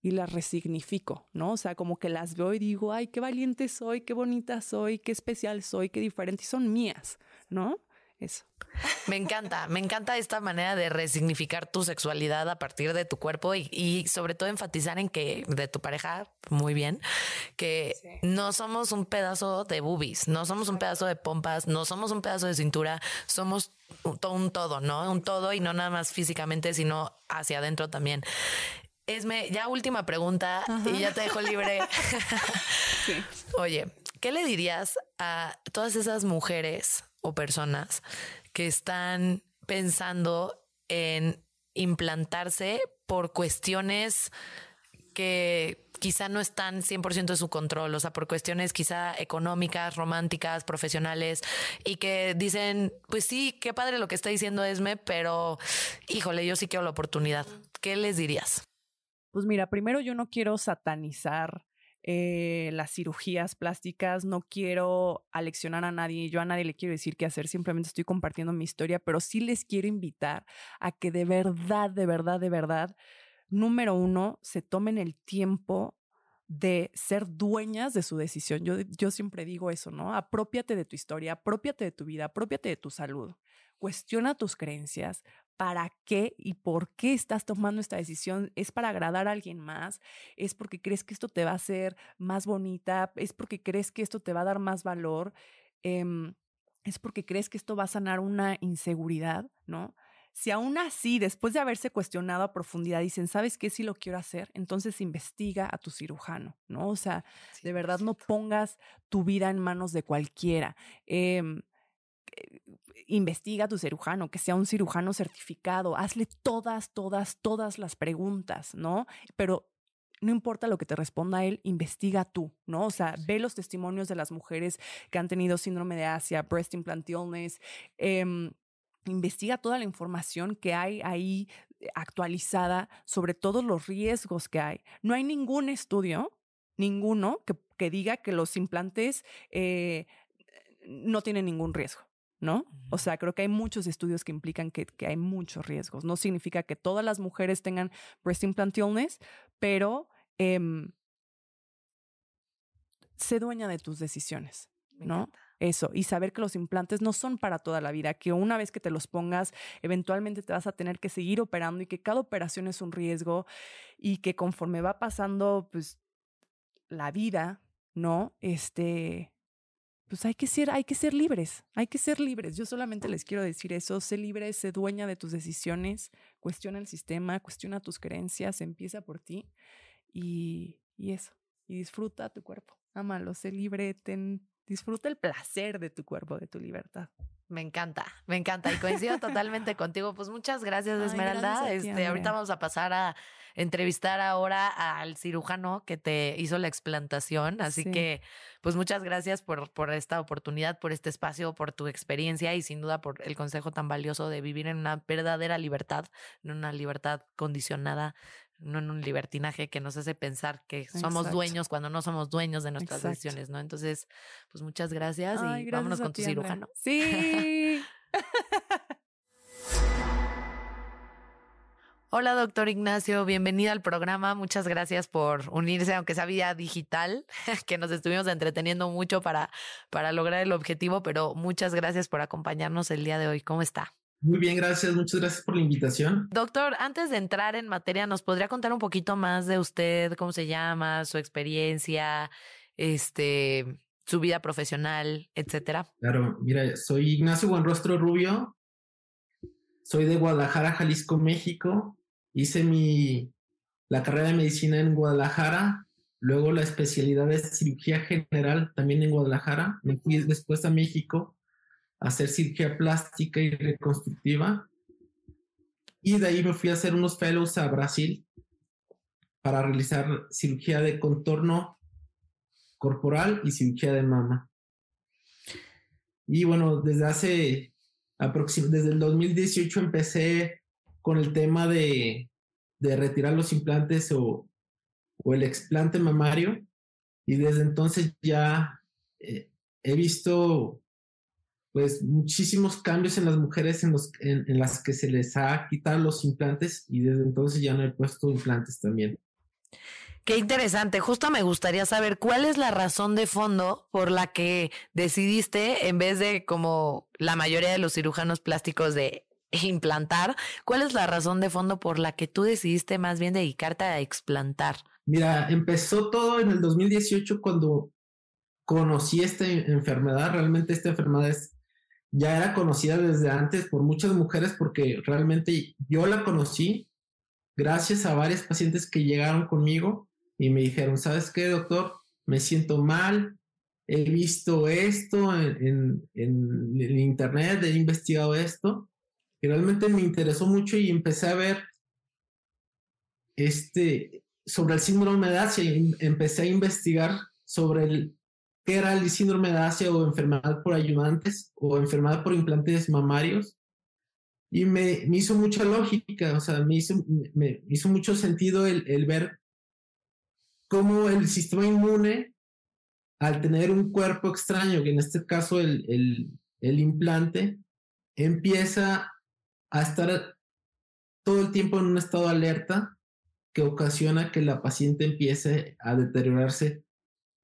[SPEAKER 2] y las resignifico, ¿no? O sea, como que las veo y digo, ay, qué valiente soy, qué bonita soy, qué especial soy, qué diferente, y son mías, ¿no? eso.
[SPEAKER 1] Me encanta, me encanta esta manera de resignificar tu sexualidad a partir de tu cuerpo y, sobre todo enfatizar en que de tu pareja, muy bien, que no somos un pedazo de boobies, no somos un pedazo de pompas, no somos un pedazo de cintura, somos un, todo, ¿no? Un todo y no nada más físicamente, sino hacia adentro también. Esme, ya última pregunta y ya te dejo libre. Oye, ¿qué le dirías a todas esas mujeres o personas que están pensando en implantarse por cuestiones que quizá no están 100% de su control, o sea, por cuestiones quizá económicas, románticas, profesionales, y que dicen, pues sí, qué padre lo que está diciendo Esme, pero híjole, yo sí quiero la oportunidad. ¿Qué les dirías?
[SPEAKER 2] Pues mira, primero yo no quiero satanizar eh, las cirugías plásticas, no quiero aleccionar a nadie, yo a nadie le quiero decir qué hacer, simplemente estoy compartiendo mi historia, pero sí les quiero invitar a que de verdad, de verdad, de verdad, número uno, se tomen el tiempo de ser dueñas de su decisión. Yo, yo siempre digo eso, ¿no? Apropiate de tu historia, apropiate de tu vida, apropiate de tu salud. Cuestiona tus creencias, para qué y por qué estás tomando esta decisión. ¿Es para agradar a alguien más? ¿Es porque crees que esto te va a hacer más bonita? ¿Es porque crees que esto te va a dar más valor? Em, ¿Es porque crees que esto va a sanar una inseguridad? ¿No? Si aún así, después de haberse cuestionado a profundidad, dicen, ¿sabes qué? Si lo quiero hacer, entonces investiga a tu cirujano, ¿no? O sea, de verdad no pongas tu vida en manos de cualquiera. Eh, investiga a tu cirujano, que sea un cirujano certificado, hazle todas, todas, todas las preguntas, ¿no? Pero no importa lo que te responda él, investiga tú, ¿no? O sea, ve los testimonios de las mujeres que han tenido síndrome de Asia, breast implant illness, em, investiga toda la información que hay ahí eh, actualizada sobre todos los riesgos que hay. No hay ningún estudio, ninguno, que, que diga que los implantes eh, no tienen ningún riesgo. ¿No? O sea, creo que hay muchos estudios que implican que, hay muchos riesgos. No significa que todas las mujeres tengan breast implant illness, pero em, sé dueña de tus decisiones, ¿no? Eso, y saber que los implantes no son para toda la vida, que una vez que te los pongas, eventualmente te vas a tener que seguir operando y que cada operación es un riesgo y que conforme va pasando, pues, la vida, ¿no? Este, pues hay que ser, hay que ser libres, hay que ser libres. Yo solamente les quiero decir eso, sé libre, sé dueña de tus decisiones, cuestiona el sistema, cuestiona tus creencias, empieza por ti y, y eso, y disfruta tu cuerpo, ámalo, sé libre, ten, disfruta el placer de tu cuerpo, de tu libertad.
[SPEAKER 1] Me encanta, me encanta y coincido totalmente contigo. Pues muchas gracias, Esmeralda. este, ahorita vamos a pasar a entrevistar ahora al cirujano que te hizo la explantación. Así que, pues muchas gracias por, por esta oportunidad, por este espacio, por tu experiencia y sin duda por el consejo tan valioso de vivir en una verdadera libertad, en una libertad condicionada no en un libertinaje que nos hace pensar que somos dueños cuando no somos dueños de nuestras decisiones, ¿no? Entonces, pues muchas gracias y vámonos con tu cirujano.
[SPEAKER 2] Sí.
[SPEAKER 1] Hola, doctor Ignacio, bienvenido al programa. Muchas gracias por unirse, aunque sea vía digital, que nos estuvimos entreteniendo mucho para, para lograr el objetivo, pero muchas gracias por acompañarnos el día de hoy. ¿Cómo está?
[SPEAKER 3] Muy bien, gracias. Muchas gracias por la invitación.
[SPEAKER 1] Doctor, antes de entrar en materia, ¿nos podría contar un poquito más de usted, cómo se llama, su experiencia, este, su vida profesional, etcétera?
[SPEAKER 3] Claro, mira, soy Ignacio Buenrostro Rubio. Soy de Guadalajara, Jalisco, México. Hice mi la carrera de medicina en Guadalajara, luego la especialidad de cirugía general también en Guadalajara. Me fui después a México hacer cirugía plástica y reconstructiva. Y de ahí me fui a hacer unos fellows a Brasil para realizar cirugía de contorno corporal y cirugía de mama. Y bueno, desde hace desde el 2018 empecé con el tema de, de retirar los implantes o, o, el explante mamario. Y desde entonces ya eh, he visto pues muchísimos cambios en las mujeres en, los, en, las que se les ha quitado los implantes y desde entonces ya no he puesto implantes también.
[SPEAKER 1] Qué interesante. Justo me gustaría saber cuál es la razón de fondo por la que decidiste, en vez de como la mayoría de los cirujanos plásticos de implantar, cuál es la razón de fondo por la que tú decidiste más bien dedicarte a explantar.
[SPEAKER 3] Mira, empezó todo en el 2018 cuando conocí esta enfermedad. Realmente esta enfermedad es, ya era conocida desde antes por muchas mujeres porque realmente yo la conocí gracias a varios pacientes que llegaron conmigo y me dijeron, ¿sabes qué, doctor? Me siento mal, he visto esto en, en, en, internet, he investigado esto, y realmente me interesó mucho y empecé a ver este, sobre el síndrome de Asia y empecé a investigar sobre el, era el síndrome de Asia o enfermedad por ayudantes o enfermedad por implantes mamarios. Y me, me hizo mucha lógica, o sea, me hizo, me, hizo mucho sentido el, el ver cómo el sistema inmune, al tener un cuerpo extraño, que en este caso el, el, el implante, empieza a estar todo el tiempo en un estado de alerta que ocasiona que la paciente empiece a deteriorarse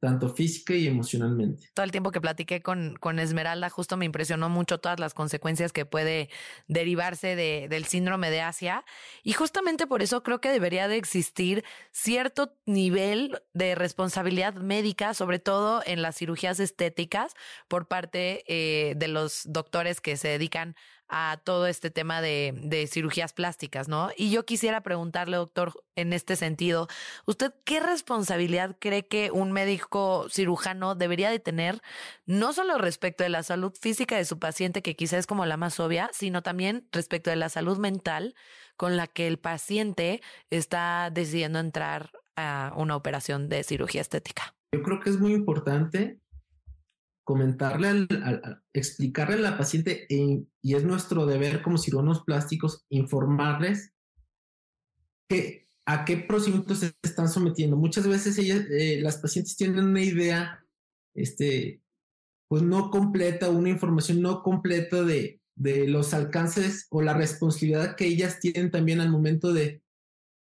[SPEAKER 3] tanto física y emocionalmente.
[SPEAKER 1] Todo el tiempo que platiqué con, con Esmeralda, justo me impresionó mucho todas las consecuencias que puede derivarse de, del síndrome de Asia. Y justamente por eso creo que debería de existir cierto nivel de responsabilidad médica, sobre todo en las cirugías estéticas, por parte eh, de los doctores que se dedican a todo este tema de, cirugías plásticas, ¿no? Y yo quisiera preguntarle, doctor, en este sentido, ¿usted qué responsabilidad cree que un médico cirujano debería de tener, no solo respecto de la salud física de su paciente, que quizás es como la más obvia, sino también respecto de la salud mental con la que el paciente está decidiendo entrar a una operación de cirugía estética?
[SPEAKER 3] Yo creo que es muy importante comentarle, al, explicarle a la paciente, y es nuestro deber como cirujanos plásticos informarles que, a qué procedimientos se están sometiendo. Muchas veces ellas, eh, las pacientes tienen una idea, este, pues no completa, una información no completa de, de los alcances o la responsabilidad que ellas tienen también al momento de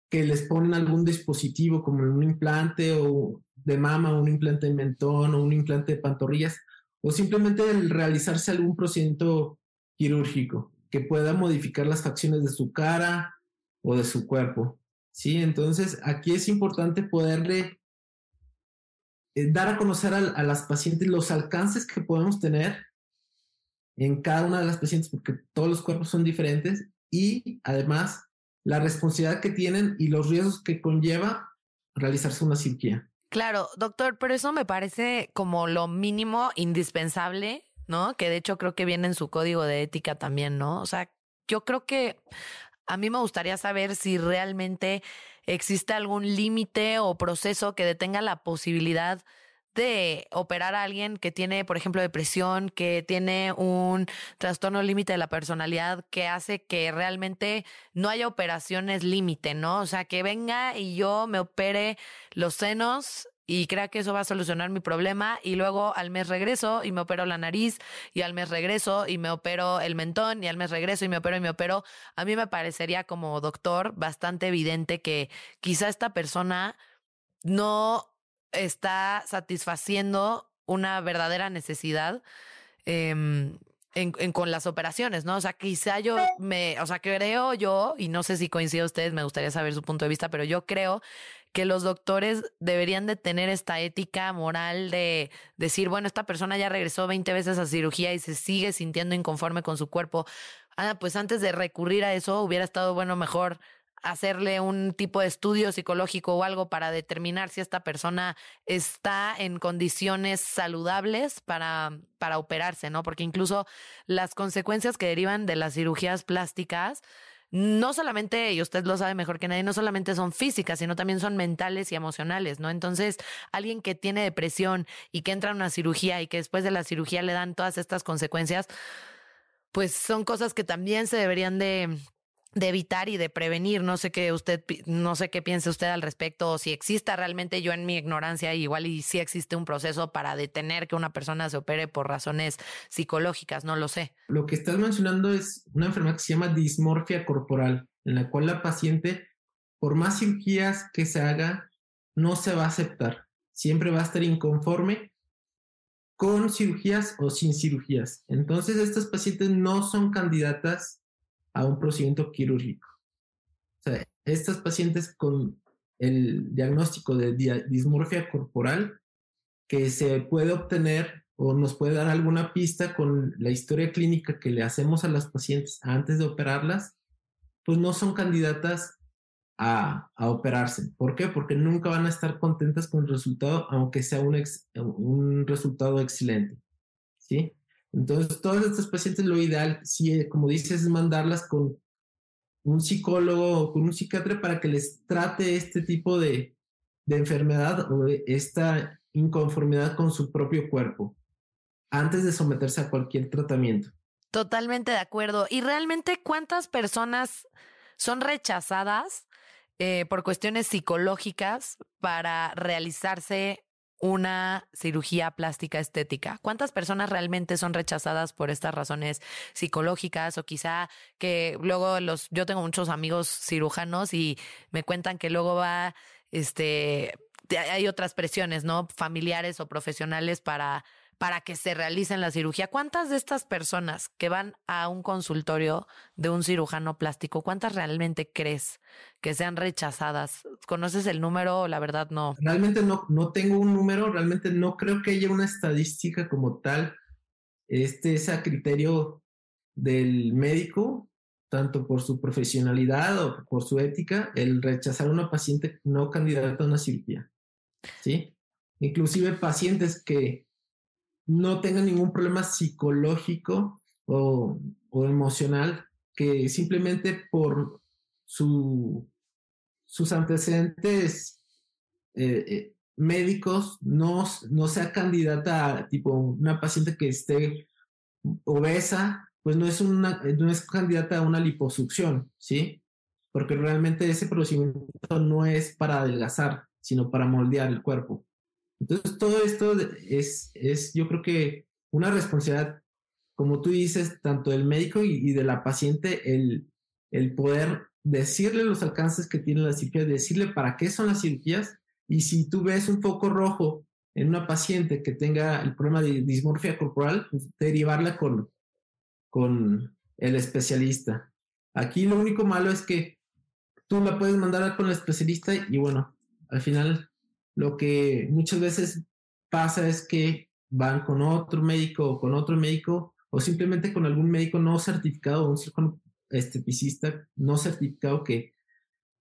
[SPEAKER 3] que les ponen algún dispositivo como un implante o de mama, un implante de mentón o un implante de pantorrillas, o simplemente el realizarse algún procedimiento quirúrgico que pueda modificar las facciones de su cara o de su cuerpo. ¿sí? Entonces, aquí es importante poderle eh, dar a conocer a, a, las pacientes los alcances que podemos tener en cada una de las pacientes, porque todos los cuerpos son diferentes, y además la responsabilidad que tienen y los riesgos que conlleva realizarse una cirugía.
[SPEAKER 1] Claro, doctor, pero eso me parece como lo mínimo indispensable, ¿no? Que de hecho creo que viene en su código de ética también, ¿no? O sea, yo creo que a mí me gustaría saber si realmente existe algún límite o proceso que detenga la posibilidad de operar a alguien que tiene, por ejemplo, depresión, que tiene un trastorno límite de la personalidad, que hace que realmente no haya operaciones límite, ¿no? O sea, que venga y yo me opere los senos y crea que eso va a solucionar mi problema y luego al mes regreso y me opero la nariz y al mes regreso y me opero el mentón y al mes regreso y me opero y me opero. A mí me parecería como doctor bastante evidente que quizá esta persona no está satisfaciendo una verdadera necesidad em, en, con las operaciones, ¿no? O sea, quizá yo me, o sea, creo yo, y no sé si coincide ustedes, me gustaría saber su punto de vista, pero yo creo que los doctores deberían de tener esta ética moral de decir, bueno, esta persona ya regresó 20 veces a cirugía y se sigue sintiendo inconforme con su cuerpo. Ah, pues antes de recurrir a eso, hubiera estado, bueno, mejor hacerle un tipo de estudio psicológico o algo para determinar si esta persona está en condiciones saludables para, para operarse, ¿no? Porque incluso las consecuencias que derivan de las cirugías plásticas, no solamente, y usted lo sabe mejor que nadie, no solamente son físicas, sino también son mentales y emocionales, ¿no? Entonces, alguien que tiene depresión y que entra a una cirugía y que después de la cirugía le dan todas estas consecuencias, pues son cosas que también se deberían de de evitar y de prevenir. No sé qué usted, no sé qué piense usted al respecto, o si exista realmente yo en mi ignorancia, igual y si existe un proceso para detener que una persona se opere por razones psicológicas, no lo sé.
[SPEAKER 3] Lo que estás mencionando es una enfermedad que se llama dismorfia corporal, en la cual la paciente, por más cirugías que se haga, no se va a aceptar. Siempre va a estar inconforme con cirugías o sin cirugías. Entonces, estas pacientes no son candidatas a un procedimiento quirúrgico. O sea, estas pacientes con el diagnóstico de dismorfia corporal que se puede obtener o nos puede dar alguna pista con la historia clínica que le hacemos a las pacientes antes de operarlas, pues no son candidatas a, operarse. ¿Por qué? Porque nunca van a estar contentas con el resultado, aunque sea un, un resultado excelente. ¿Sí? Entonces, todas estas pacientes lo ideal, si, como dices, es mandarlas con un psicólogo o con un psiquiatra para que les trate este tipo de, de enfermedad o de esta inconformidad con su propio cuerpo antes de someterse a cualquier tratamiento.
[SPEAKER 1] Totalmente de acuerdo. ¿Y realmente cuántas personas son rechazadas eh, por cuestiones psicológicas para realizarse una cirugía plástica estética? ¿Cuántas personas realmente son rechazadas por estas razones psicológicas o quizá que luego los yo tengo muchos amigos cirujanos y me cuentan que luego va este hay otras presiones, ¿no? familiares o profesionales para para que se realicen la cirugía. ¿Cuántas de estas personas que van a un consultorio de un cirujano plástico, cuántas realmente crees que sean rechazadas? ¿Conoces el número la verdad no?
[SPEAKER 3] Realmente no, no tengo un número, realmente no creo que haya una estadística como tal. Este es a criterio del médico, tanto por su profesionalidad o por su ética, el rechazar a una paciente no candidata a una cirugía. ¿Sí? Inclusive pacientes que no tengan ningún problema psicológico o, emocional, que simplemente por su, sus antecedentes eh, eh, médicos no, no sea candidata a tipo una paciente que esté obesa, pues no es, una, no es candidata a una liposucción, ¿sí? Porque realmente ese procedimiento no es para adelgazar, sino para moldear el cuerpo. Entonces, todo esto es, es, yo creo que una responsabilidad, como tú dices, tanto del médico y, de la paciente, el, el poder decirle los alcances que tiene la cirugía, decirle para qué son las cirugías, y si tú ves un foco rojo en una paciente que tenga el problema de dismorfia corporal, pues derivarla con, con el especialista. Aquí lo único malo es que tú la puedes mandar con el especialista y bueno, al final lo que muchas veces pasa es que van con otro médico o con otro médico o simplemente con algún médico no certificado, un esteticista no certificado que,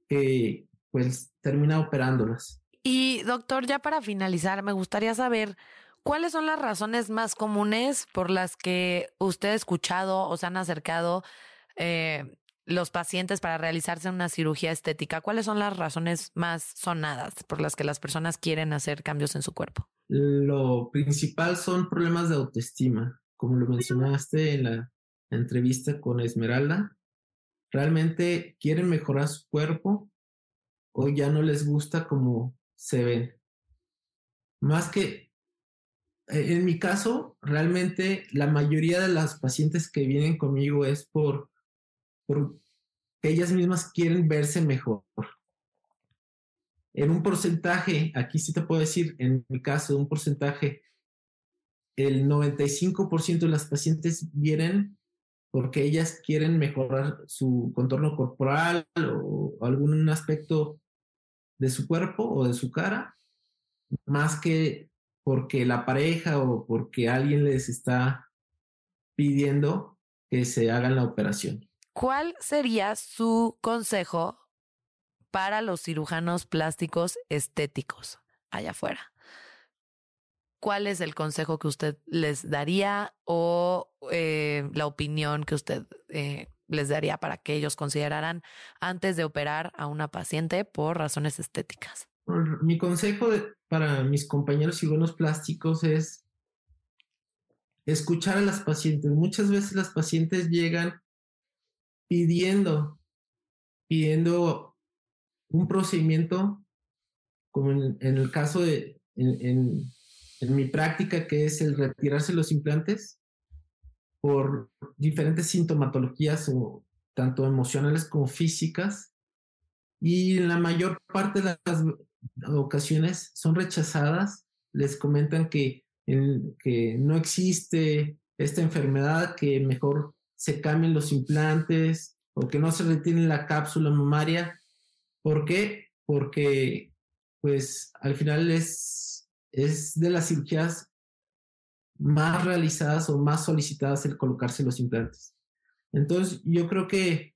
[SPEAKER 3] que pues termina operándolas.
[SPEAKER 1] Y doctor, ya para finalizar, me gustaría saber cuáles son las razones más comunes por las que usted ha escuchado o se han acercado eh, los pacientes para realizarse una cirugía estética? ¿Cuáles son las razones más sonadas por las que las personas quieren hacer cambios en su cuerpo?
[SPEAKER 3] Lo principal son problemas de autoestima, como lo mencionaste en la entrevista con Esmeralda. Realmente quieren mejorar su cuerpo o ya no les gusta como se ven. Más que, e, en mi caso, realmente la mayoría de las pacientes que vienen conmigo es por porque ellas mismas quieren verse mejor. En un porcentaje, aquí sí te puedo decir, en mi caso, un porcentaje, el 95% de las pacientes vienen porque ellas quieren mejorar su contorno corporal o algún aspecto de su cuerpo o de su cara, más que porque la pareja o porque alguien les está pidiendo que se hagan la operación.
[SPEAKER 1] ¿Cuál sería su consejo para los cirujanos plásticos estéticos allá afuera? ¿Cuál es el consejo que usted les daría o eh, la opinión que usted eh, les daría para que ellos consideraran antes de operar a una paciente por razones estéticas?
[SPEAKER 3] Mi consejo para mis compañeros cirujanos plásticos es escuchar a las pacientes. Muchas veces las pacientes llegan pidiendo, pidiendo un procedimiento, como en, el caso de, en, mi práctica, que es el retirarse los implantes por diferentes sintomatologías, o tanto emocionales como físicas. Y la mayor parte de las, ocasiones son rechazadas, les comentan que, que no existe esta enfermedad, que mejor se cambien los implantes o que no se retiene la cápsula mamaria. ¿Por qué? Porque pues al final es, es de las cirugías más realizadas o más solicitadas el colocarse los implantes. Entonces, yo creo que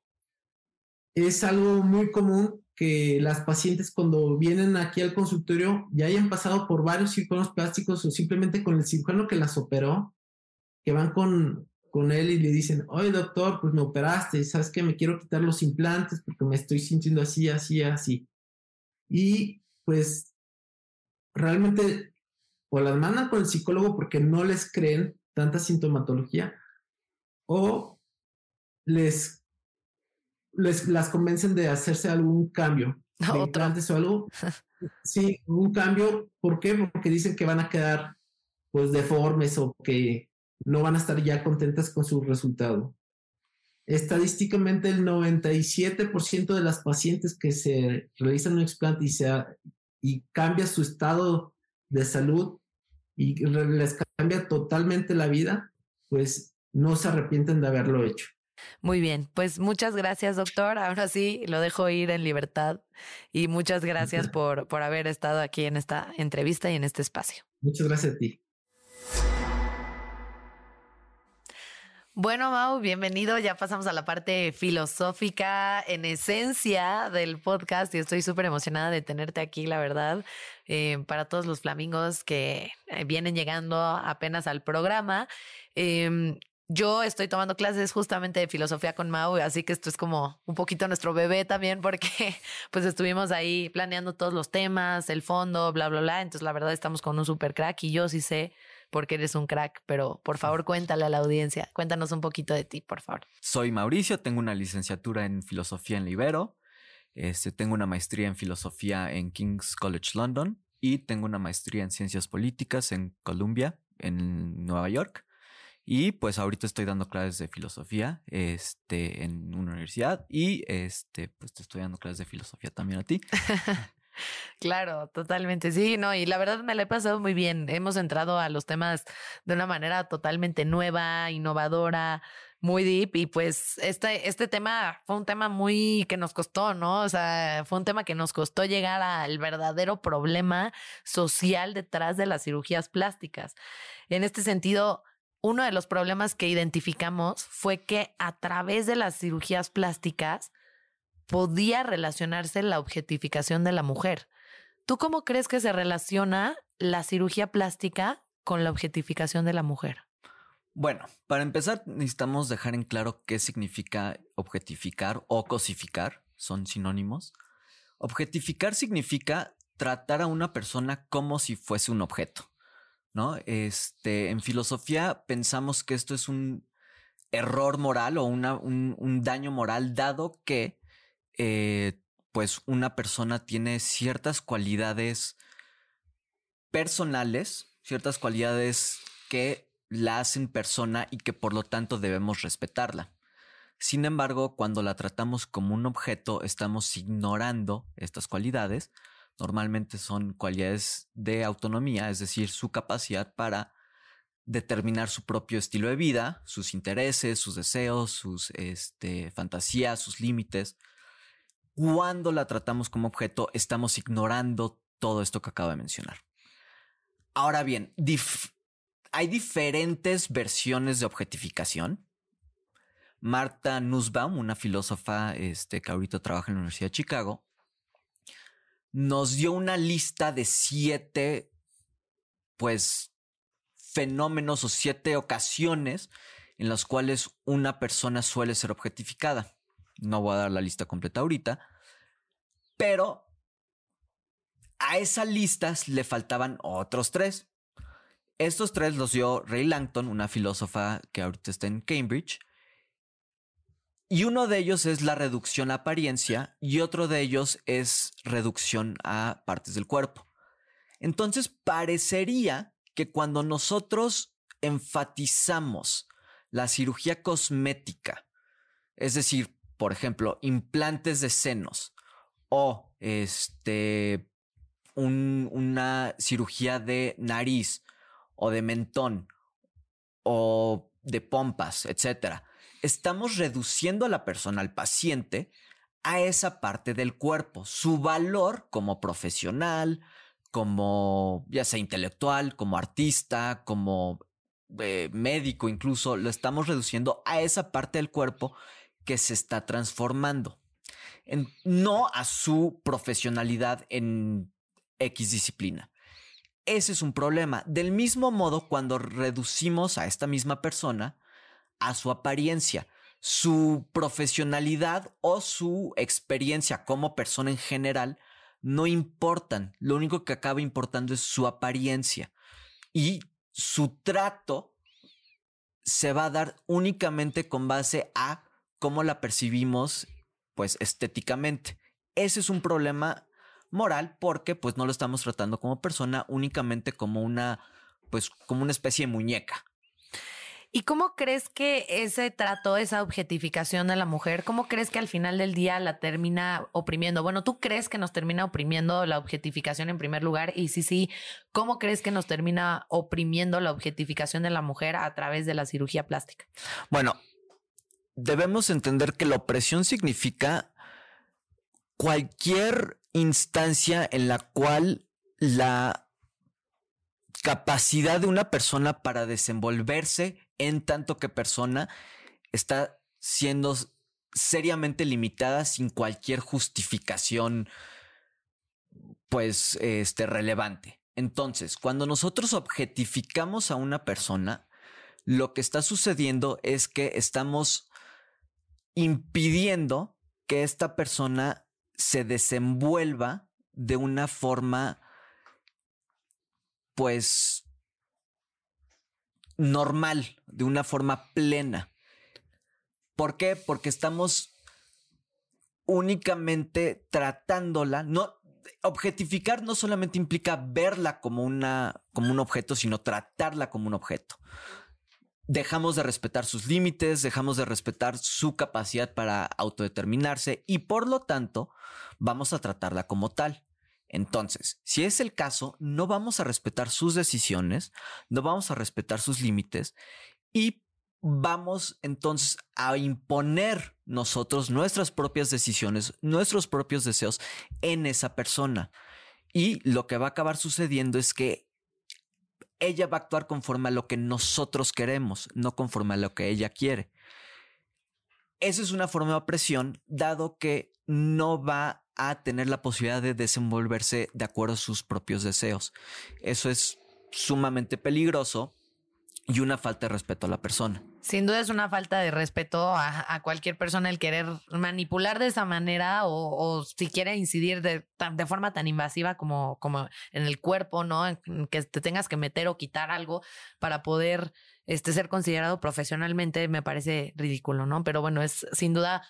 [SPEAKER 3] es algo muy común que las pacientes cuando vienen aquí al consultorio ya hayan pasado por varios cirujanos plásticos o simplemente con el cirujano que las operó, que van con, con él y le dicen, oye doctor, pues me operaste, sabes que me quiero quitar los implantes porque me estoy sintiendo así, así, así. Y pues realmente o las mandan con el psicólogo porque no les creen tanta sintomatología o les, les las convencen de hacerse algún cambio de implantes o algo. Sí, un cambio. ¿Por qué? Porque dicen que van a quedar pues deformes o que no van a estar ya contentas con su resultado. Estadísticamente, el 97% de las pacientes que se realizan un explante y, se, y cambia su estado de salud y les cambia totalmente la vida, pues no se arrepienten de haberlo hecho.
[SPEAKER 1] Muy bien, pues muchas gracias, doctor. Ahora sí, lo dejo ir en libertad y muchas gracias por, por haber estado aquí en esta entrevista y en este espacio.
[SPEAKER 3] Muchas gracias a ti.
[SPEAKER 1] Bueno, Mau, bienvenido. Ya pasamos a la parte filosófica en esencia del podcast y estoy súper emocionada de tenerte aquí, la verdad. Eh, para todos los flamingos que eh, vienen llegando apenas al programa. Em, yo estoy tomando clases justamente de filosofía con Mau, así que esto es como un poquito nuestro bebé también, porque pues estuvimos ahí planeando todos los temas, el fondo, bla, bla, bla. Entonces, la verdad, estamos con un super crack y yo sí sé porque eres un crack, pero por favor cuéntale a la audiencia, cuéntanos un poquito de ti, por favor.
[SPEAKER 4] Soy Mauricio, tengo una licenciatura en filosofía en Libero, este, tengo una maestría en filosofía en King's College London y tengo una maestría en ciencias políticas en Columbia, en Nueva York. Y pues ahorita estoy dando clases de filosofía este, en una universidad y este, pues te estoy dando clases de filosofía también a ti.
[SPEAKER 1] Claro, totalmente. Sí, no, y la verdad me la he pasado muy bien. Hemos entrado a los temas de una manera totalmente nueva, innovadora, muy deep. Y pues este, este tema fue un tema muy que nos costó, ¿no? O sea, fue un tema que nos costó llegar al verdadero problema social detrás de las cirugías plásticas. En este sentido, uno de los problemas que identificamos fue que a través de las cirugías plásticas, podía relacionarse la objetificación de la mujer. ¿Tú cómo crees que se relaciona la cirugía plástica con la objetificación de la mujer?
[SPEAKER 4] Bueno, para empezar necesitamos dejar en claro qué significa objetificar o cosificar, son sinónimos. Objetificar significa tratar a una persona como si fuese un objeto, ¿no? Este, en filosofía pensamos que esto es un error moral o una, un, un daño moral dado que eh, pues una persona tiene ciertas cualidades personales, ciertas cualidades que la hacen persona y que por lo tanto debemos respetarla. Sin embargo, cuando la tratamos como un objeto, estamos ignorando estas cualidades. Normalmente son cualidades de autonomía, es decir, su capacidad para determinar su propio estilo de vida, sus intereses, sus deseos, sus este, fantasías, sus límites cuando la tratamos como objeto, estamos ignorando todo esto que acabo de mencionar. Ahora bien, hay diferentes versiones de objetificación. Marta Nussbaum, una filósofa este, que ahorita trabaja en la Universidad de Chicago, nos dio una lista de siete, pues, fenómenos o siete ocasiones en las cuales una persona suele ser objetificada. No voy a dar la lista completa ahorita. Pero a esa lista le faltaban otros tres. Estos tres los dio Ray Langton, una filósofa que ahorita está en Cambridge. Y uno de ellos es la reducción a apariencia y otro de ellos es reducción a partes del cuerpo. Entonces parecería que cuando nosotros enfatizamos la cirugía cosmética, es decir, por ejemplo, implantes de senos o este una cirugía de nariz o de mentón o de pompas, etc. Estamos reduciendo a la persona, al paciente, a esa parte del cuerpo, su valor como profesional, como ya sea intelectual, como artista, como eh, médico incluso, lo estamos reduciendo a esa parte del cuerpo que se está transformando, no a su profesionalidad en X disciplina. Ese es un problema. Del mismo modo, cuando reducimos a esta misma persona a su apariencia, su profesionalidad o su experiencia como persona en general no importan. Lo único que acaba importando es su apariencia. Y su trato se va a dar únicamente con base a cómo la percibimos, pues estéticamente. Ese es un problema moral porque pues no lo estamos tratando como persona, únicamente como una, pues como una especie de muñeca.
[SPEAKER 1] ¿Y cómo crees que ese trato, esa objetificación de la mujer, cómo crees que al final del día la termina oprimiendo? Bueno, ¿tú crees que nos termina oprimiendo la objetificación en primer lugar? Y sí, sí, ¿cómo crees que nos termina oprimiendo la objetificación de la mujer a través de la cirugía plástica?
[SPEAKER 4] Bueno, debemos entender que la opresión significa cualquier instancia en la cual la capacidad de una persona para desenvolverse en tanto que persona está siendo seriamente limitada sin cualquier justificación pues este relevante. Entonces, cuando nosotros objetificamos a una persona, lo que está sucediendo es que estamos impidiendo que esta persona se desenvuelva de una forma pues normal, de una forma plena. ¿Por qué? Porque estamos únicamente tratándola, no objetificar no solamente implica verla como una como un objeto, sino tratarla como un objeto. Dejamos de respetar sus límites, dejamos de respetar su capacidad para autodeterminarse y por lo tanto vamos a tratarla como tal. Entonces, si es el caso, no vamos a respetar sus decisiones, no vamos a respetar sus límites y vamos entonces a imponer nosotros nuestras propias decisiones, nuestros propios deseos en esa persona. Y lo que va a acabar sucediendo es que ella va a actuar conforme a lo que nosotros queremos, no conforme a lo que ella quiere. Esa es una forma de opresión, dado que no va a tener la posibilidad de desenvolverse de acuerdo a sus propios deseos. Eso es sumamente peligroso y una falta de respeto a la persona.
[SPEAKER 1] Sin duda es una falta de respeto a, cualquier persona el querer manipular de esa manera o, si quiere incidir de, de, forma tan invasiva como, como en el cuerpo, ¿no? que te tengas que meter o quitar algo para poder este, ser considerado profesionalmente me parece ridículo, ¿no? Pero bueno, es sin duda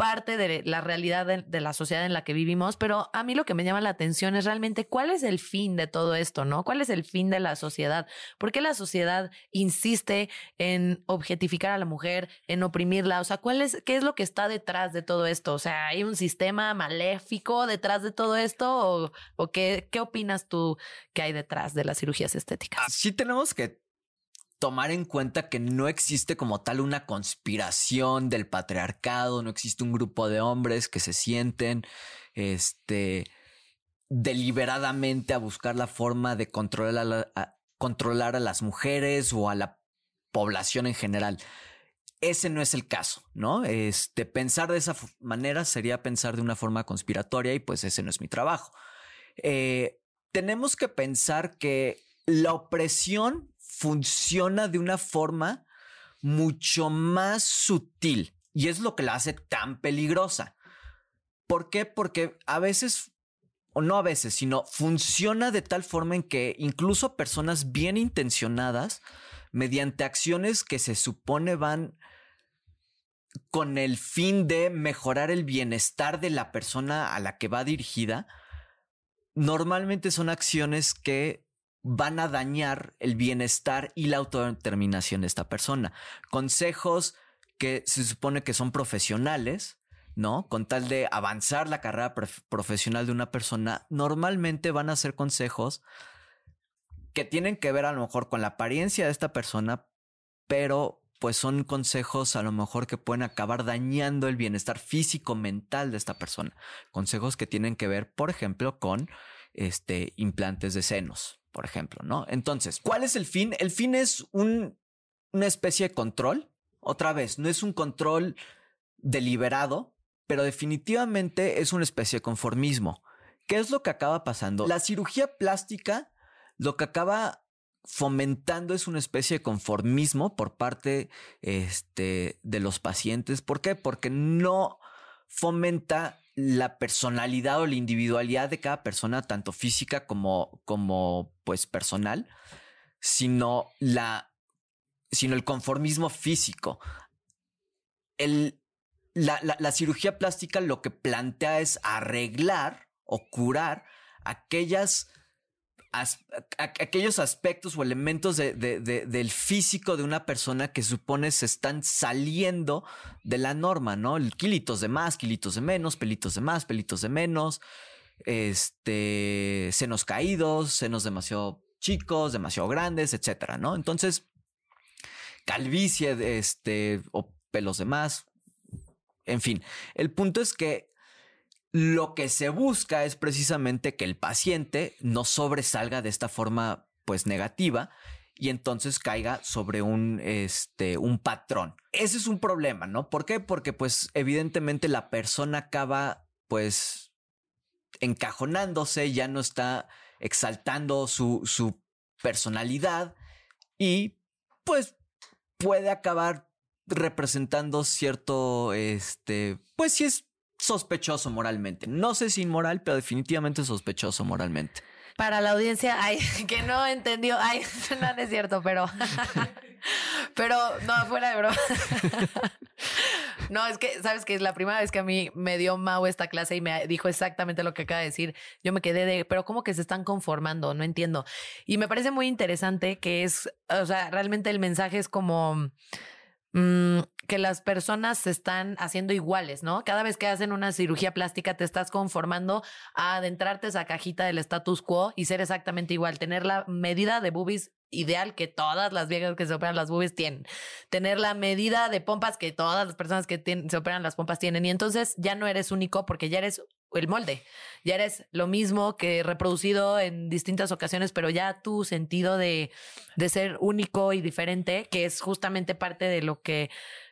[SPEAKER 1] parte de la realidad de, la sociedad en la que vivimos, pero a mí lo que me llama la atención es realmente cuál es el fin de todo esto, ¿no? ¿Cuál es el fin de la sociedad? ¿Por qué la sociedad insiste en objetificar a la mujer, en oprimirla? O sea, ¿cuál es, qué es lo que está detrás de todo esto? O sea, ¿hay un sistema maléfico detrás de todo esto? ¿O, o qué, qué opinas tú que hay detrás de las cirugías estéticas?
[SPEAKER 4] Sí tenemos que tomar en cuenta que no existe como tal una conspiración del patriarcado, no existe un grupo de hombres que se sienten este deliberadamente a buscar la forma de controlar a, las mujeres o a la población en general. Ese no es el caso, ¿no? Este pensar de esa manera sería pensar de una forma conspiratoria y pues ese no es mi trabajo. Eh, tenemos que pensar que la opresión funciona de una forma mucho más sutil y es lo que la hace tan peligrosa. ¿Por qué? Porque a veces, o no a veces, sino funciona de tal forma en que incluso personas bien intencionadas, mediante acciones que se supone van con el fin de mejorar el bienestar de la persona a la que va dirigida, normalmente son acciones que van a dañar el bienestar y la autodeterminación de esta persona. Consejos que se supone que son profesionales, ¿no? Con tal de avanzar la carrera profesional de una persona, normalmente van a ser consejos que tienen que ver a lo mejor con la apariencia de esta persona, pero pues son consejos a lo mejor que pueden acabar dañando el bienestar físico mental de esta persona. Consejos que tienen que ver, por ejemplo, con este implantes de senos, por ejemplo, ¿no? Entonces, ¿cuál es el fin? El fin es un, una especie de control. Otra vez, no es un control deliberado, pero definitivamente es una especie de conformismo. ¿Qué es lo que acaba pasando? La cirugía plástica lo que acaba fomentando es una especie de conformismo por parte este, de los pacientes. ¿Por qué? Porque no fomenta la personalidad o la individualidad de cada persona, tanto física como, como pues personal, sino la sino el conformismo físico. El, la, la cirugía plástica lo que plantea es arreglar o curar aquellas aquellos aspectos o elementos del físico de una persona que supone se están saliendo de la norma, ¿no? Kilitos de más, kilitos de menos, pelitos de más, pelitos de menos, este, senos caídos, senos demasiado chicos, demasiado grandes, etcétera, ¿no? Entonces, calvicie, este, o pelos de más, en fin, el punto es que lo que se busca es precisamente que el paciente no sobresalga de esta forma pues negativa y entonces caiga sobre un, este, un patrón. Ese es un problema, ¿no? ¿Por qué? Porque pues evidentemente la persona acaba pues encajonándose, ya no está exaltando su, su personalidad y pues puede acabar representando cierto, este, pues si es sospechoso moralmente. No sé si inmoral, pero definitivamente sospechoso moralmente.
[SPEAKER 1] Para la audiencia, que no entendió, ay, no, es cierto, pero, pero no, fuera de broma. No, es que, sabes que es la primera vez que a mí me dio Mau esta clase y me dijo exactamente lo que acaba de decir. Yo me quedé de, pero ¿cómo que se están conformando? No entiendo. Y me parece muy interesante que es, o sea, realmente el mensaje es como Mm, que las personas se están haciendo iguales, ¿no? Cada vez que hacen una cirugía plástica te estás conformando a adentrarte esa cajita del status quo y ser exactamente igual, tener la medida de boobies ideal que todas las viejas que se operan las boobies tienen, tener la medida de pompas que todas las personas que se operan las pompas tienen y entonces ya no eres único porque ya eres el molde. Ya eres lo mismo que reproducido en distintas ocasiones, pero ya tu sentido de, de ser único y diferente, que es justamente parte de lo que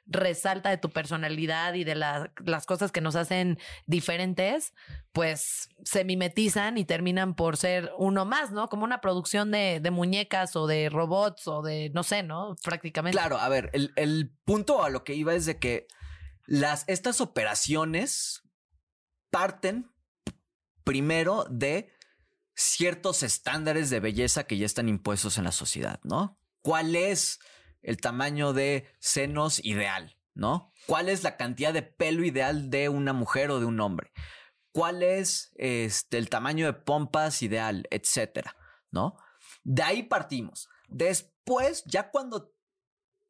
[SPEAKER 1] resalta de tu personalidad y de las cosas que nos hacen diferentes, pues se mimetizan y terminan por ser uno más, ¿no? Como una producción de, de muñecas o de robots o de, no sé, ¿no? Prácticamente.
[SPEAKER 4] Claro, a ver, el, el punto a lo que iba es de que las, estas operaciones parten primero de ciertos estándares de belleza que ya están impuestos en la sociedad, ¿no? ¿Cuál es el tamaño de senos ideal, ¿no? ¿Cuál es la cantidad de pelo ideal de una mujer o de un hombre? ¿Cuál es este, el tamaño de pompas ideal, etcétera, ¿no? De ahí partimos. Después, ya cuando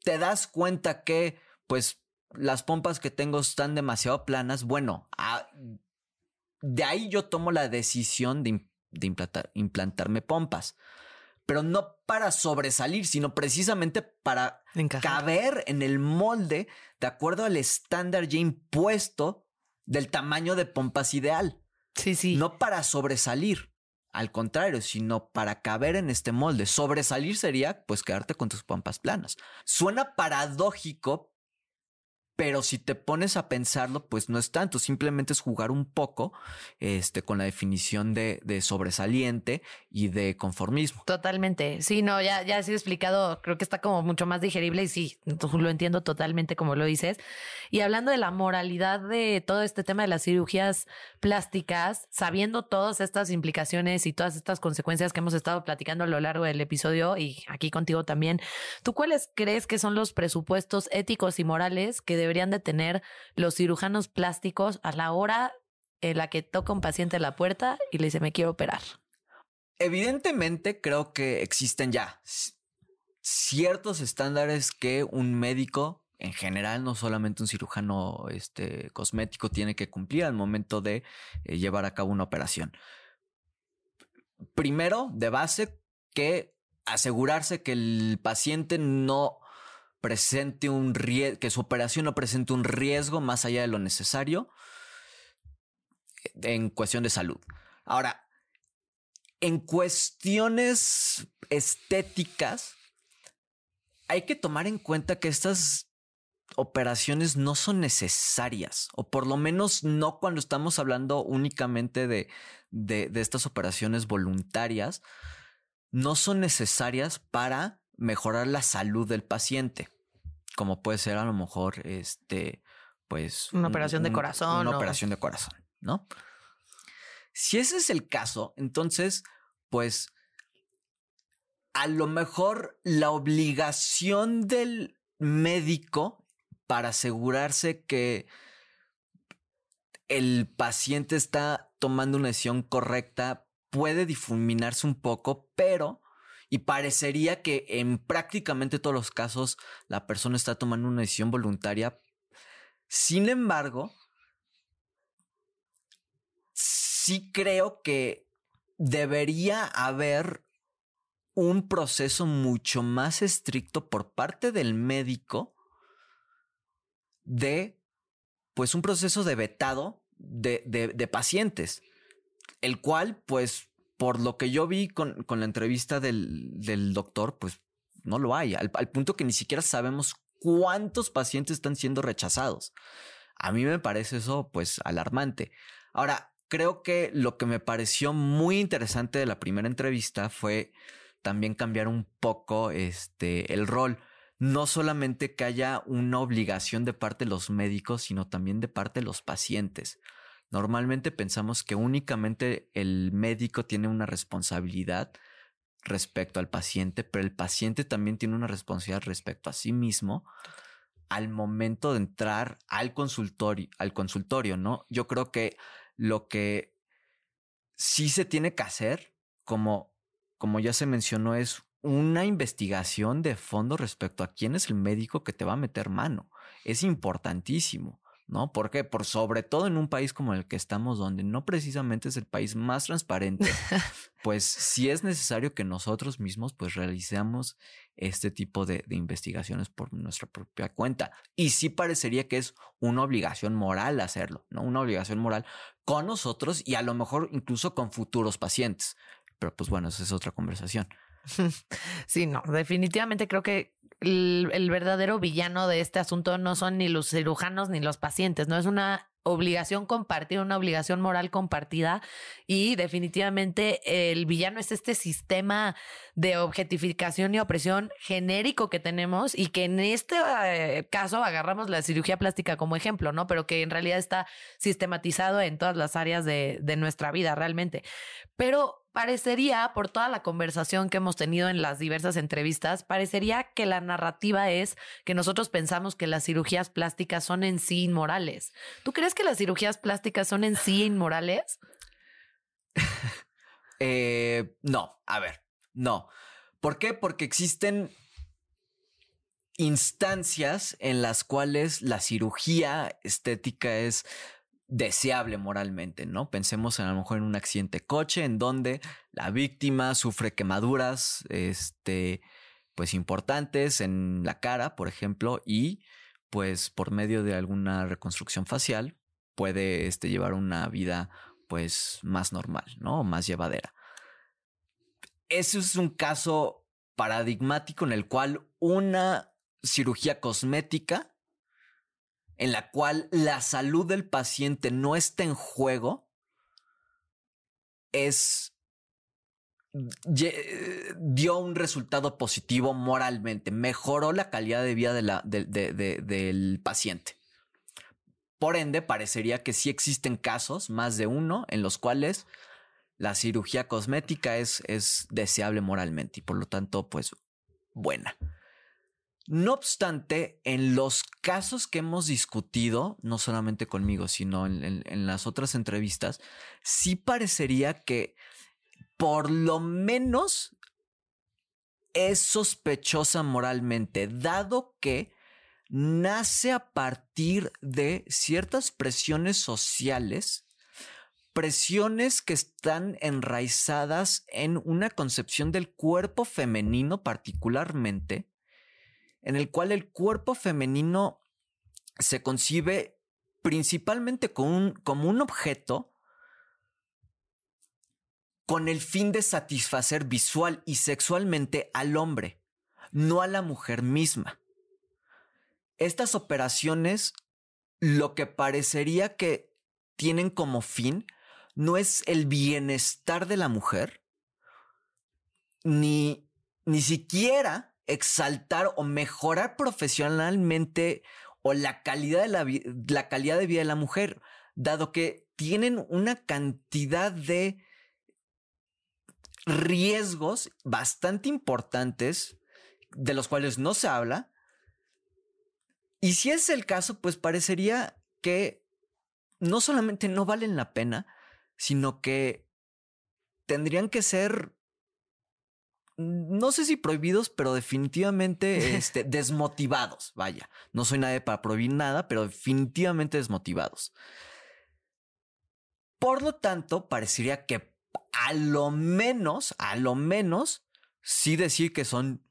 [SPEAKER 4] te das cuenta que, pues, las pompas que tengo están demasiado planas, bueno, a, de ahí yo tomo la decisión de, implantarme pompas. Pero no para sobresalir, sino precisamente para caber en el molde de acuerdo al estándar ya impuesto del tamaño de pompas ideal.
[SPEAKER 1] Sí, sí.
[SPEAKER 4] No para sobresalir, al contrario, sino para caber en este molde. Sobresalir sería pues quedarte con tus pompas planas. Suena paradójico, pero si te pones a pensarlo, pues no es tanto, simplemente es jugar un poco este, con la definición de, de sobresaliente y de conformismo.
[SPEAKER 1] Totalmente, sí, no, ya, ya ha sido explicado, creo que está como mucho más digerible y sí, lo entiendo totalmente como lo dices. Y hablando de la moralidad de todo este tema de las cirugías plásticas, sabiendo todas estas implicaciones y todas estas consecuencias que hemos estado platicando a lo largo del episodio y aquí contigo también, ¿tú cuáles crees que son los presupuestos éticos y morales que deberían de tener los cirujanos plásticos a la hora en la que toca un paciente la puerta y le dice me quiero operar?
[SPEAKER 4] Evidentemente creo que existen ya ciertos estándares que un médico en general, no solamente un cirujano este, cosmético tiene que cumplir al momento de eh, llevar a cabo una operación. Primero, de base, que asegurarse que el paciente no presente un riesgo, que su operación no presente un riesgo más allá de lo necesario en cuestión de salud. Ahora, en cuestiones estéticas, hay que tomar en cuenta que estas operaciones no son necesarias, o por lo menos no cuando estamos hablando únicamente de, de, estas operaciones voluntarias, no son necesarias para mejorar la salud del paciente, como puede ser a lo mejor este, pues...
[SPEAKER 1] Una operación de corazón.
[SPEAKER 4] Una operación de corazón, ¿no? Si ese es el caso, entonces, pues a lo mejor la obligación del médico para asegurarse que el paciente está tomando una decisión correcta puede difuminarse un poco, pero y parecería que en prácticamente todos los casos la persona está tomando una decisión voluntaria. Sin embargo, sí creo que debería haber un proceso mucho más estricto por parte del médico de, pues, un proceso de vetado de, de, pacientes, el cual, pues, por lo que yo vi con, con la entrevista del, del, doctor, pues, no lo hay, al, al punto que ni siquiera sabemos cuántos pacientes están siendo rechazados. A mí me parece eso, pues, alarmante. Ahora, creo que lo que me pareció muy interesante de la primera entrevista fue también cambiar un poco este el rol. No solamente que haya una obligación de parte de los médicos, sino también de parte de los pacientes. Normalmente pensamos que únicamente el médico tiene una responsabilidad respecto al paciente, pero el paciente también tiene una responsabilidad respecto a sí mismo al momento de entrar al consultorio, al consultorio, ¿no? Yo creo que lo que sí se tiene que hacer, como, como ya se mencionó, es una investigación de fondo respecto a quién es el médico que te va a meter mano. Es importantísimo. ¿No? ¿Por qué? Por sobre todo en un país como el que estamos, donde no precisamente es el país más transparente, pues sí es necesario que nosotros mismos pues realicemos este tipo de, investigaciones por nuestra propia cuenta. Y sí parecería que es una obligación moral hacerlo, ¿no? Una obligación moral con nosotros y a lo mejor incluso con futuros pacientes. Pero pues bueno, esa es otra conversación.
[SPEAKER 1] Sí, no, definitivamente creo que el, verdadero villano de este asunto no son ni los cirujanos ni los pacientes, no es una obligación compartida, una obligación moral compartida y definitivamente el villano es este sistema de objetificación y opresión genérico que tenemos y que en este eh, caso agarramos la cirugía plástica como ejemplo, ¿no? Pero que en realidad está sistematizado en todas las áreas de, de nuestra vida realmente. Pero parecería, por toda la conversación que hemos tenido en las diversas entrevistas, parecería que la narrativa es que nosotros pensamos que las cirugías plásticas son en sí inmorales. ¿Tú crees que las cirugías plásticas son en sí inmorales?
[SPEAKER 4] eh, no, a ver, no. ¿Por qué? Porque existen instancias en las cuales la cirugía estética es deseable moralmente, ¿no? Pensemos en, a lo mejor en un accidente de coche en donde la víctima sufre quemaduras, este, pues importantes en la cara, por ejemplo, y pues por medio de alguna reconstrucción facial puede este, llevar una vida pues más normal, ¿no? Más llevadera. Ese es un caso paradigmático en el cual una cirugía cosmética en la cual la salud del paciente no está en juego, es dio un resultado positivo moralmente, mejoró la calidad de vida del paciente. Por ende, parecería que sí existen casos, más de uno, en los cuales la cirugía cosmética es, es deseable moralmente y por lo tanto, pues buena. No obstante, en los casos que hemos discutido, no solamente conmigo, sino en, las otras entrevistas, sí parecería que por lo menos es sospechosa moralmente, dado que nace a partir de ciertas presiones sociales, presiones que están enraizadas en una concepción del cuerpo femenino particularmente, en el cual el cuerpo femenino se concibe principalmente como un, objeto con el fin de satisfacer visual y sexualmente al hombre, no a la mujer misma. Estas operaciones lo que parecería que tienen como fin no es el bienestar de la mujer, ni, ni siquiera exaltar o mejorar profesionalmente o la calidad de la, la calidad de vida de la mujer, dado que tienen una cantidad de riesgos bastante importantes de los cuales no se habla. Y si es el caso, pues parecería que no solamente no valen la pena, sino que tendrían que ser, no sé si prohibidos, pero definitivamente este, desmotivados. Vaya, no soy nadie para prohibir nada, pero definitivamente desmotivados. Por lo tanto, parecería que a lo menos, a lo menos, sí decir que son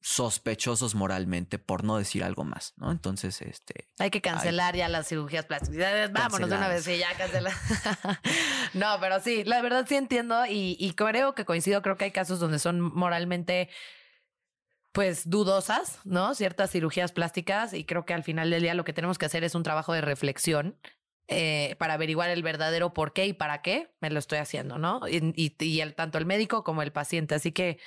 [SPEAKER 4] sospechosos moralmente, por no decir algo más, ¿no? Entonces, este...
[SPEAKER 1] Hay que cancelar ya las cirugías plásticas. Vámonos de una vez, sí, ya cancelar. no, pero sí, la verdad sí entiendo y, y creo que coincido, creo que hay casos donde son moralmente pues dudosas, ¿no? Ciertas cirugías plásticas y creo que al final del día lo que tenemos que hacer es un trabajo de reflexión eh, para averiguar el verdadero por qué y para qué me lo estoy haciendo, ¿no? Y, y, el, tanto el médico como el paciente. Así que,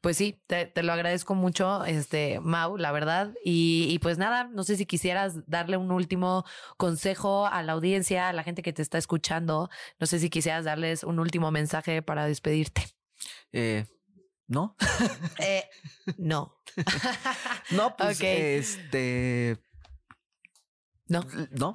[SPEAKER 1] pues sí, te, lo agradezco mucho, este, Mau, la verdad. Y, y, pues nada, no sé si quisieras darle un último consejo a la audiencia, a la gente que te está escuchando. No sé si quisieras darles un último mensaje para despedirte.
[SPEAKER 4] Eh, ¿No?
[SPEAKER 1] eh, no.
[SPEAKER 4] no, pues este
[SPEAKER 1] no.
[SPEAKER 4] No.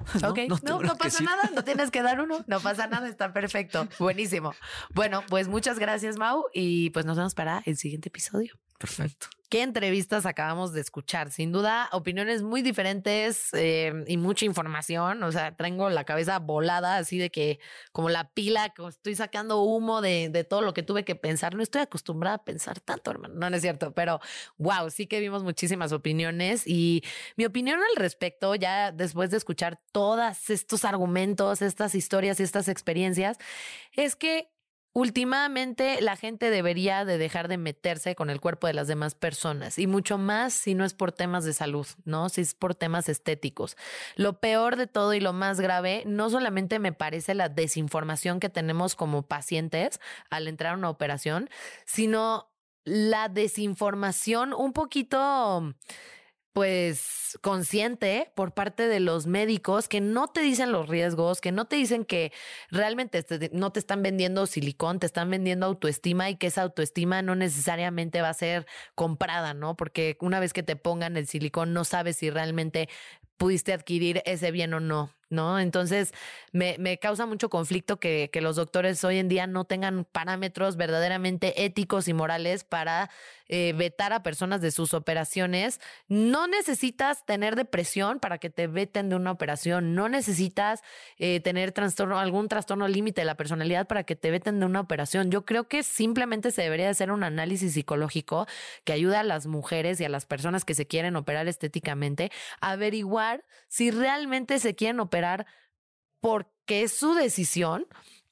[SPEAKER 1] No, pasa nada, no tienes que dar uno, no pasa nada, está perfecto. Buenísimo. Bueno, pues muchas gracias, Mau, y pues nos vemos para el siguiente episodio.
[SPEAKER 4] Perfecto.
[SPEAKER 1] ¿Qué entrevistas acabamos de escuchar? Sin duda, opiniones muy diferentes eh, y mucha información. O sea, tengo la cabeza volada, así de que como la pila, estoy sacando humo de, de, todo lo que tuve que pensar. No estoy acostumbrada a pensar tanto, hermano. No, no es cierto, pero wow, sí que vimos muchísimas opiniones. Y mi opinión al respecto, ya después de escuchar todos estos argumentos, estas historias y estas experiencias, es que Últimamente la gente debería de dejar de meterse con el cuerpo de las demás personas y mucho más si no es por temas de salud, ¿no? Si es por temas estéticos. Lo peor de todo y lo más grave, no solamente me parece la desinformación que tenemos como pacientes al entrar a una operación, sino la desinformación un poquito pues consciente por parte de los médicos que no te dicen los riesgos, que no te dicen que realmente no te están vendiendo silicón, te están vendiendo autoestima y que esa autoestima no necesariamente va a ser comprada, ¿no? Porque una vez que te pongan el silicón no sabes si realmente pudiste adquirir ese bien o no. ¿No? Entonces, me, me causa mucho conflicto que, que, los doctores hoy en día no tengan parámetros verdaderamente éticos y morales para eh, vetar a personas de sus operaciones. No necesitas tener depresión para que te veten de una operación, no necesitas eh, tener trastorno, algún trastorno límite de la personalidad para que te veten de una operación. Yo creo que simplemente se debería hacer un análisis psicológico que ayude a las mujeres y a las personas que se quieren operar estéticamente a averiguar si realmente se quieren operar porque es su decisión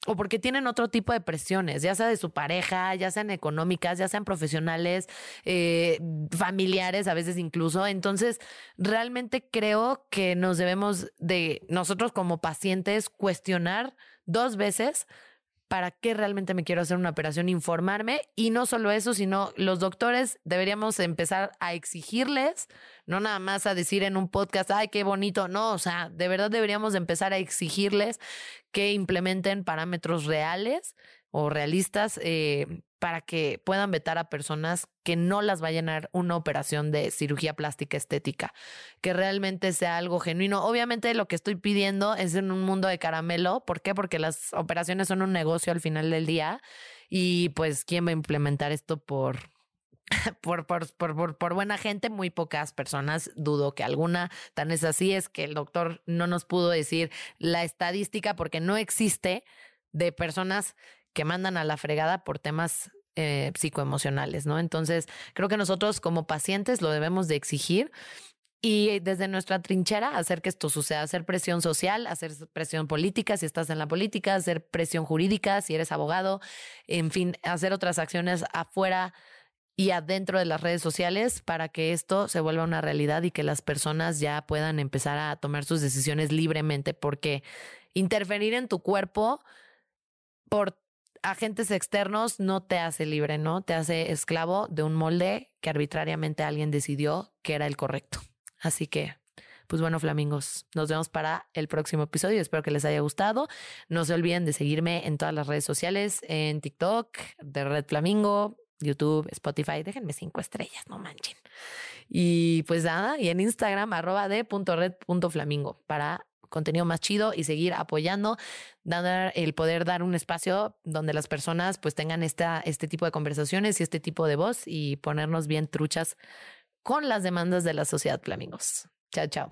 [SPEAKER 1] o porque tienen otro tipo de presiones, ya sea de su pareja, ya sean económicas, ya sean profesionales, eh, familiares, a veces incluso. Entonces, realmente creo que nos debemos de nosotros como pacientes cuestionar dos veces para qué realmente me quiero hacer una operación, informarme y no solo eso, sino los doctores deberíamos empezar a exigirles, no nada más a decir en un podcast, ay, qué bonito, no, o sea, de verdad deberíamos empezar a exigirles que implementen parámetros reales o realistas eh, para que puedan vetar a personas que no las va a llenar una operación de cirugía plástica estética, que realmente sea algo genuino. Obviamente lo que estoy pidiendo es en un mundo de caramelo. ¿Por qué? Porque las operaciones son un negocio al final del día y pues quién va a implementar esto por por, por, por, por, buena gente, muy pocas personas, dudo que alguna, tan es así, es que el doctor no nos pudo decir la estadística porque no existe de personas que mandan a la fregada por temas eh, psicoemocionales, ¿no? Entonces, creo que nosotros como pacientes lo debemos de exigir y desde nuestra trinchera hacer que esto suceda, hacer presión social, hacer presión política si estás en la política, hacer presión jurídica si eres abogado, en fin, hacer otras acciones afuera y adentro de las redes sociales para que esto se vuelva una realidad y que las personas ya puedan empezar a tomar sus decisiones libremente, porque interferir en tu cuerpo por agentes externos no te hace libre, ¿no? Te hace esclavo de un molde que arbitrariamente alguien decidió que era el correcto. Así que, pues bueno, flamingos, nos vemos para el próximo episodio. Espero que les haya gustado. No se olviden de seguirme en todas las redes sociales, en TikTok, de Red Flamingo, YouTube, Spotify. Déjenme cinco estrellas, no manchen. Y pues nada, y en Instagram, arroba de punto red punto flamingo para contenido más chido y seguir apoyando, dar el poder dar un espacio donde las personas pues tengan esta, este tipo de conversaciones y este tipo de voz y ponernos bien truchas con las demandas de la sociedad flamingos. Chao, chao.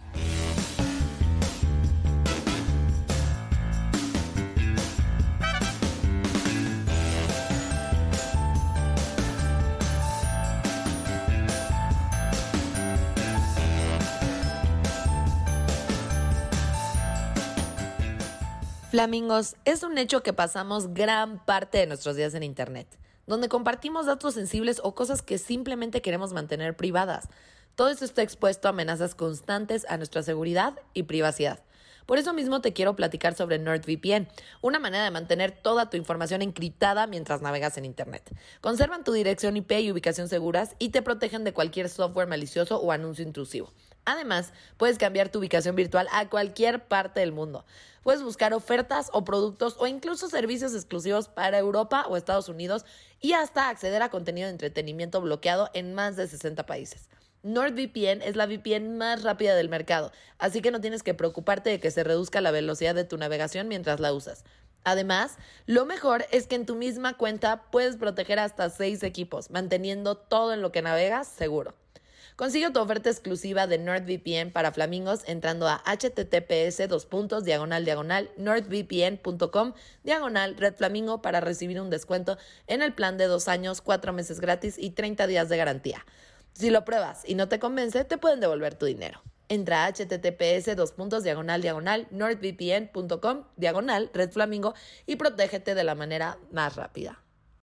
[SPEAKER 1] Flamingos, es un hecho que pasamos gran parte de nuestros días en Internet, donde compartimos datos sensibles o cosas que simplemente queremos mantener privadas. Todo esto está expuesto a amenazas constantes a nuestra seguridad y privacidad. Por eso mismo te quiero platicar sobre NordVPN, una manera de mantener toda tu información encriptada mientras navegas en Internet. Conservan tu dirección IP y ubicación seguras y te protegen de cualquier software malicioso o anuncio intrusivo. Además, puedes cambiar tu ubicación virtual a cualquier parte del mundo. Puedes buscar ofertas o productos o incluso servicios exclusivos para Europa o Estados Unidos y hasta acceder a contenido de entretenimiento bloqueado en más de 60 países. NordVPN es la VPN más rápida del mercado, así que no tienes que preocuparte de que se reduzca la velocidad de tu navegación mientras la usas. Además, lo mejor es que en tu misma cuenta puedes proteger hasta seis equipos, manteniendo todo en lo que navegas seguro. Consigue tu oferta exclusiva de NordVPN para flamingos entrando a https dos puntos diagonal diagonal nordvpn.com diagonal red flamingo para recibir un descuento en el plan de dos años, cuatro meses gratis y 30 días de garantía. Si lo pruebas y no te convence, te pueden devolver tu dinero. Entra a https dos puntos diagonal diagonal nordvpn.com diagonal red flamingo y protégete de la manera más rápida.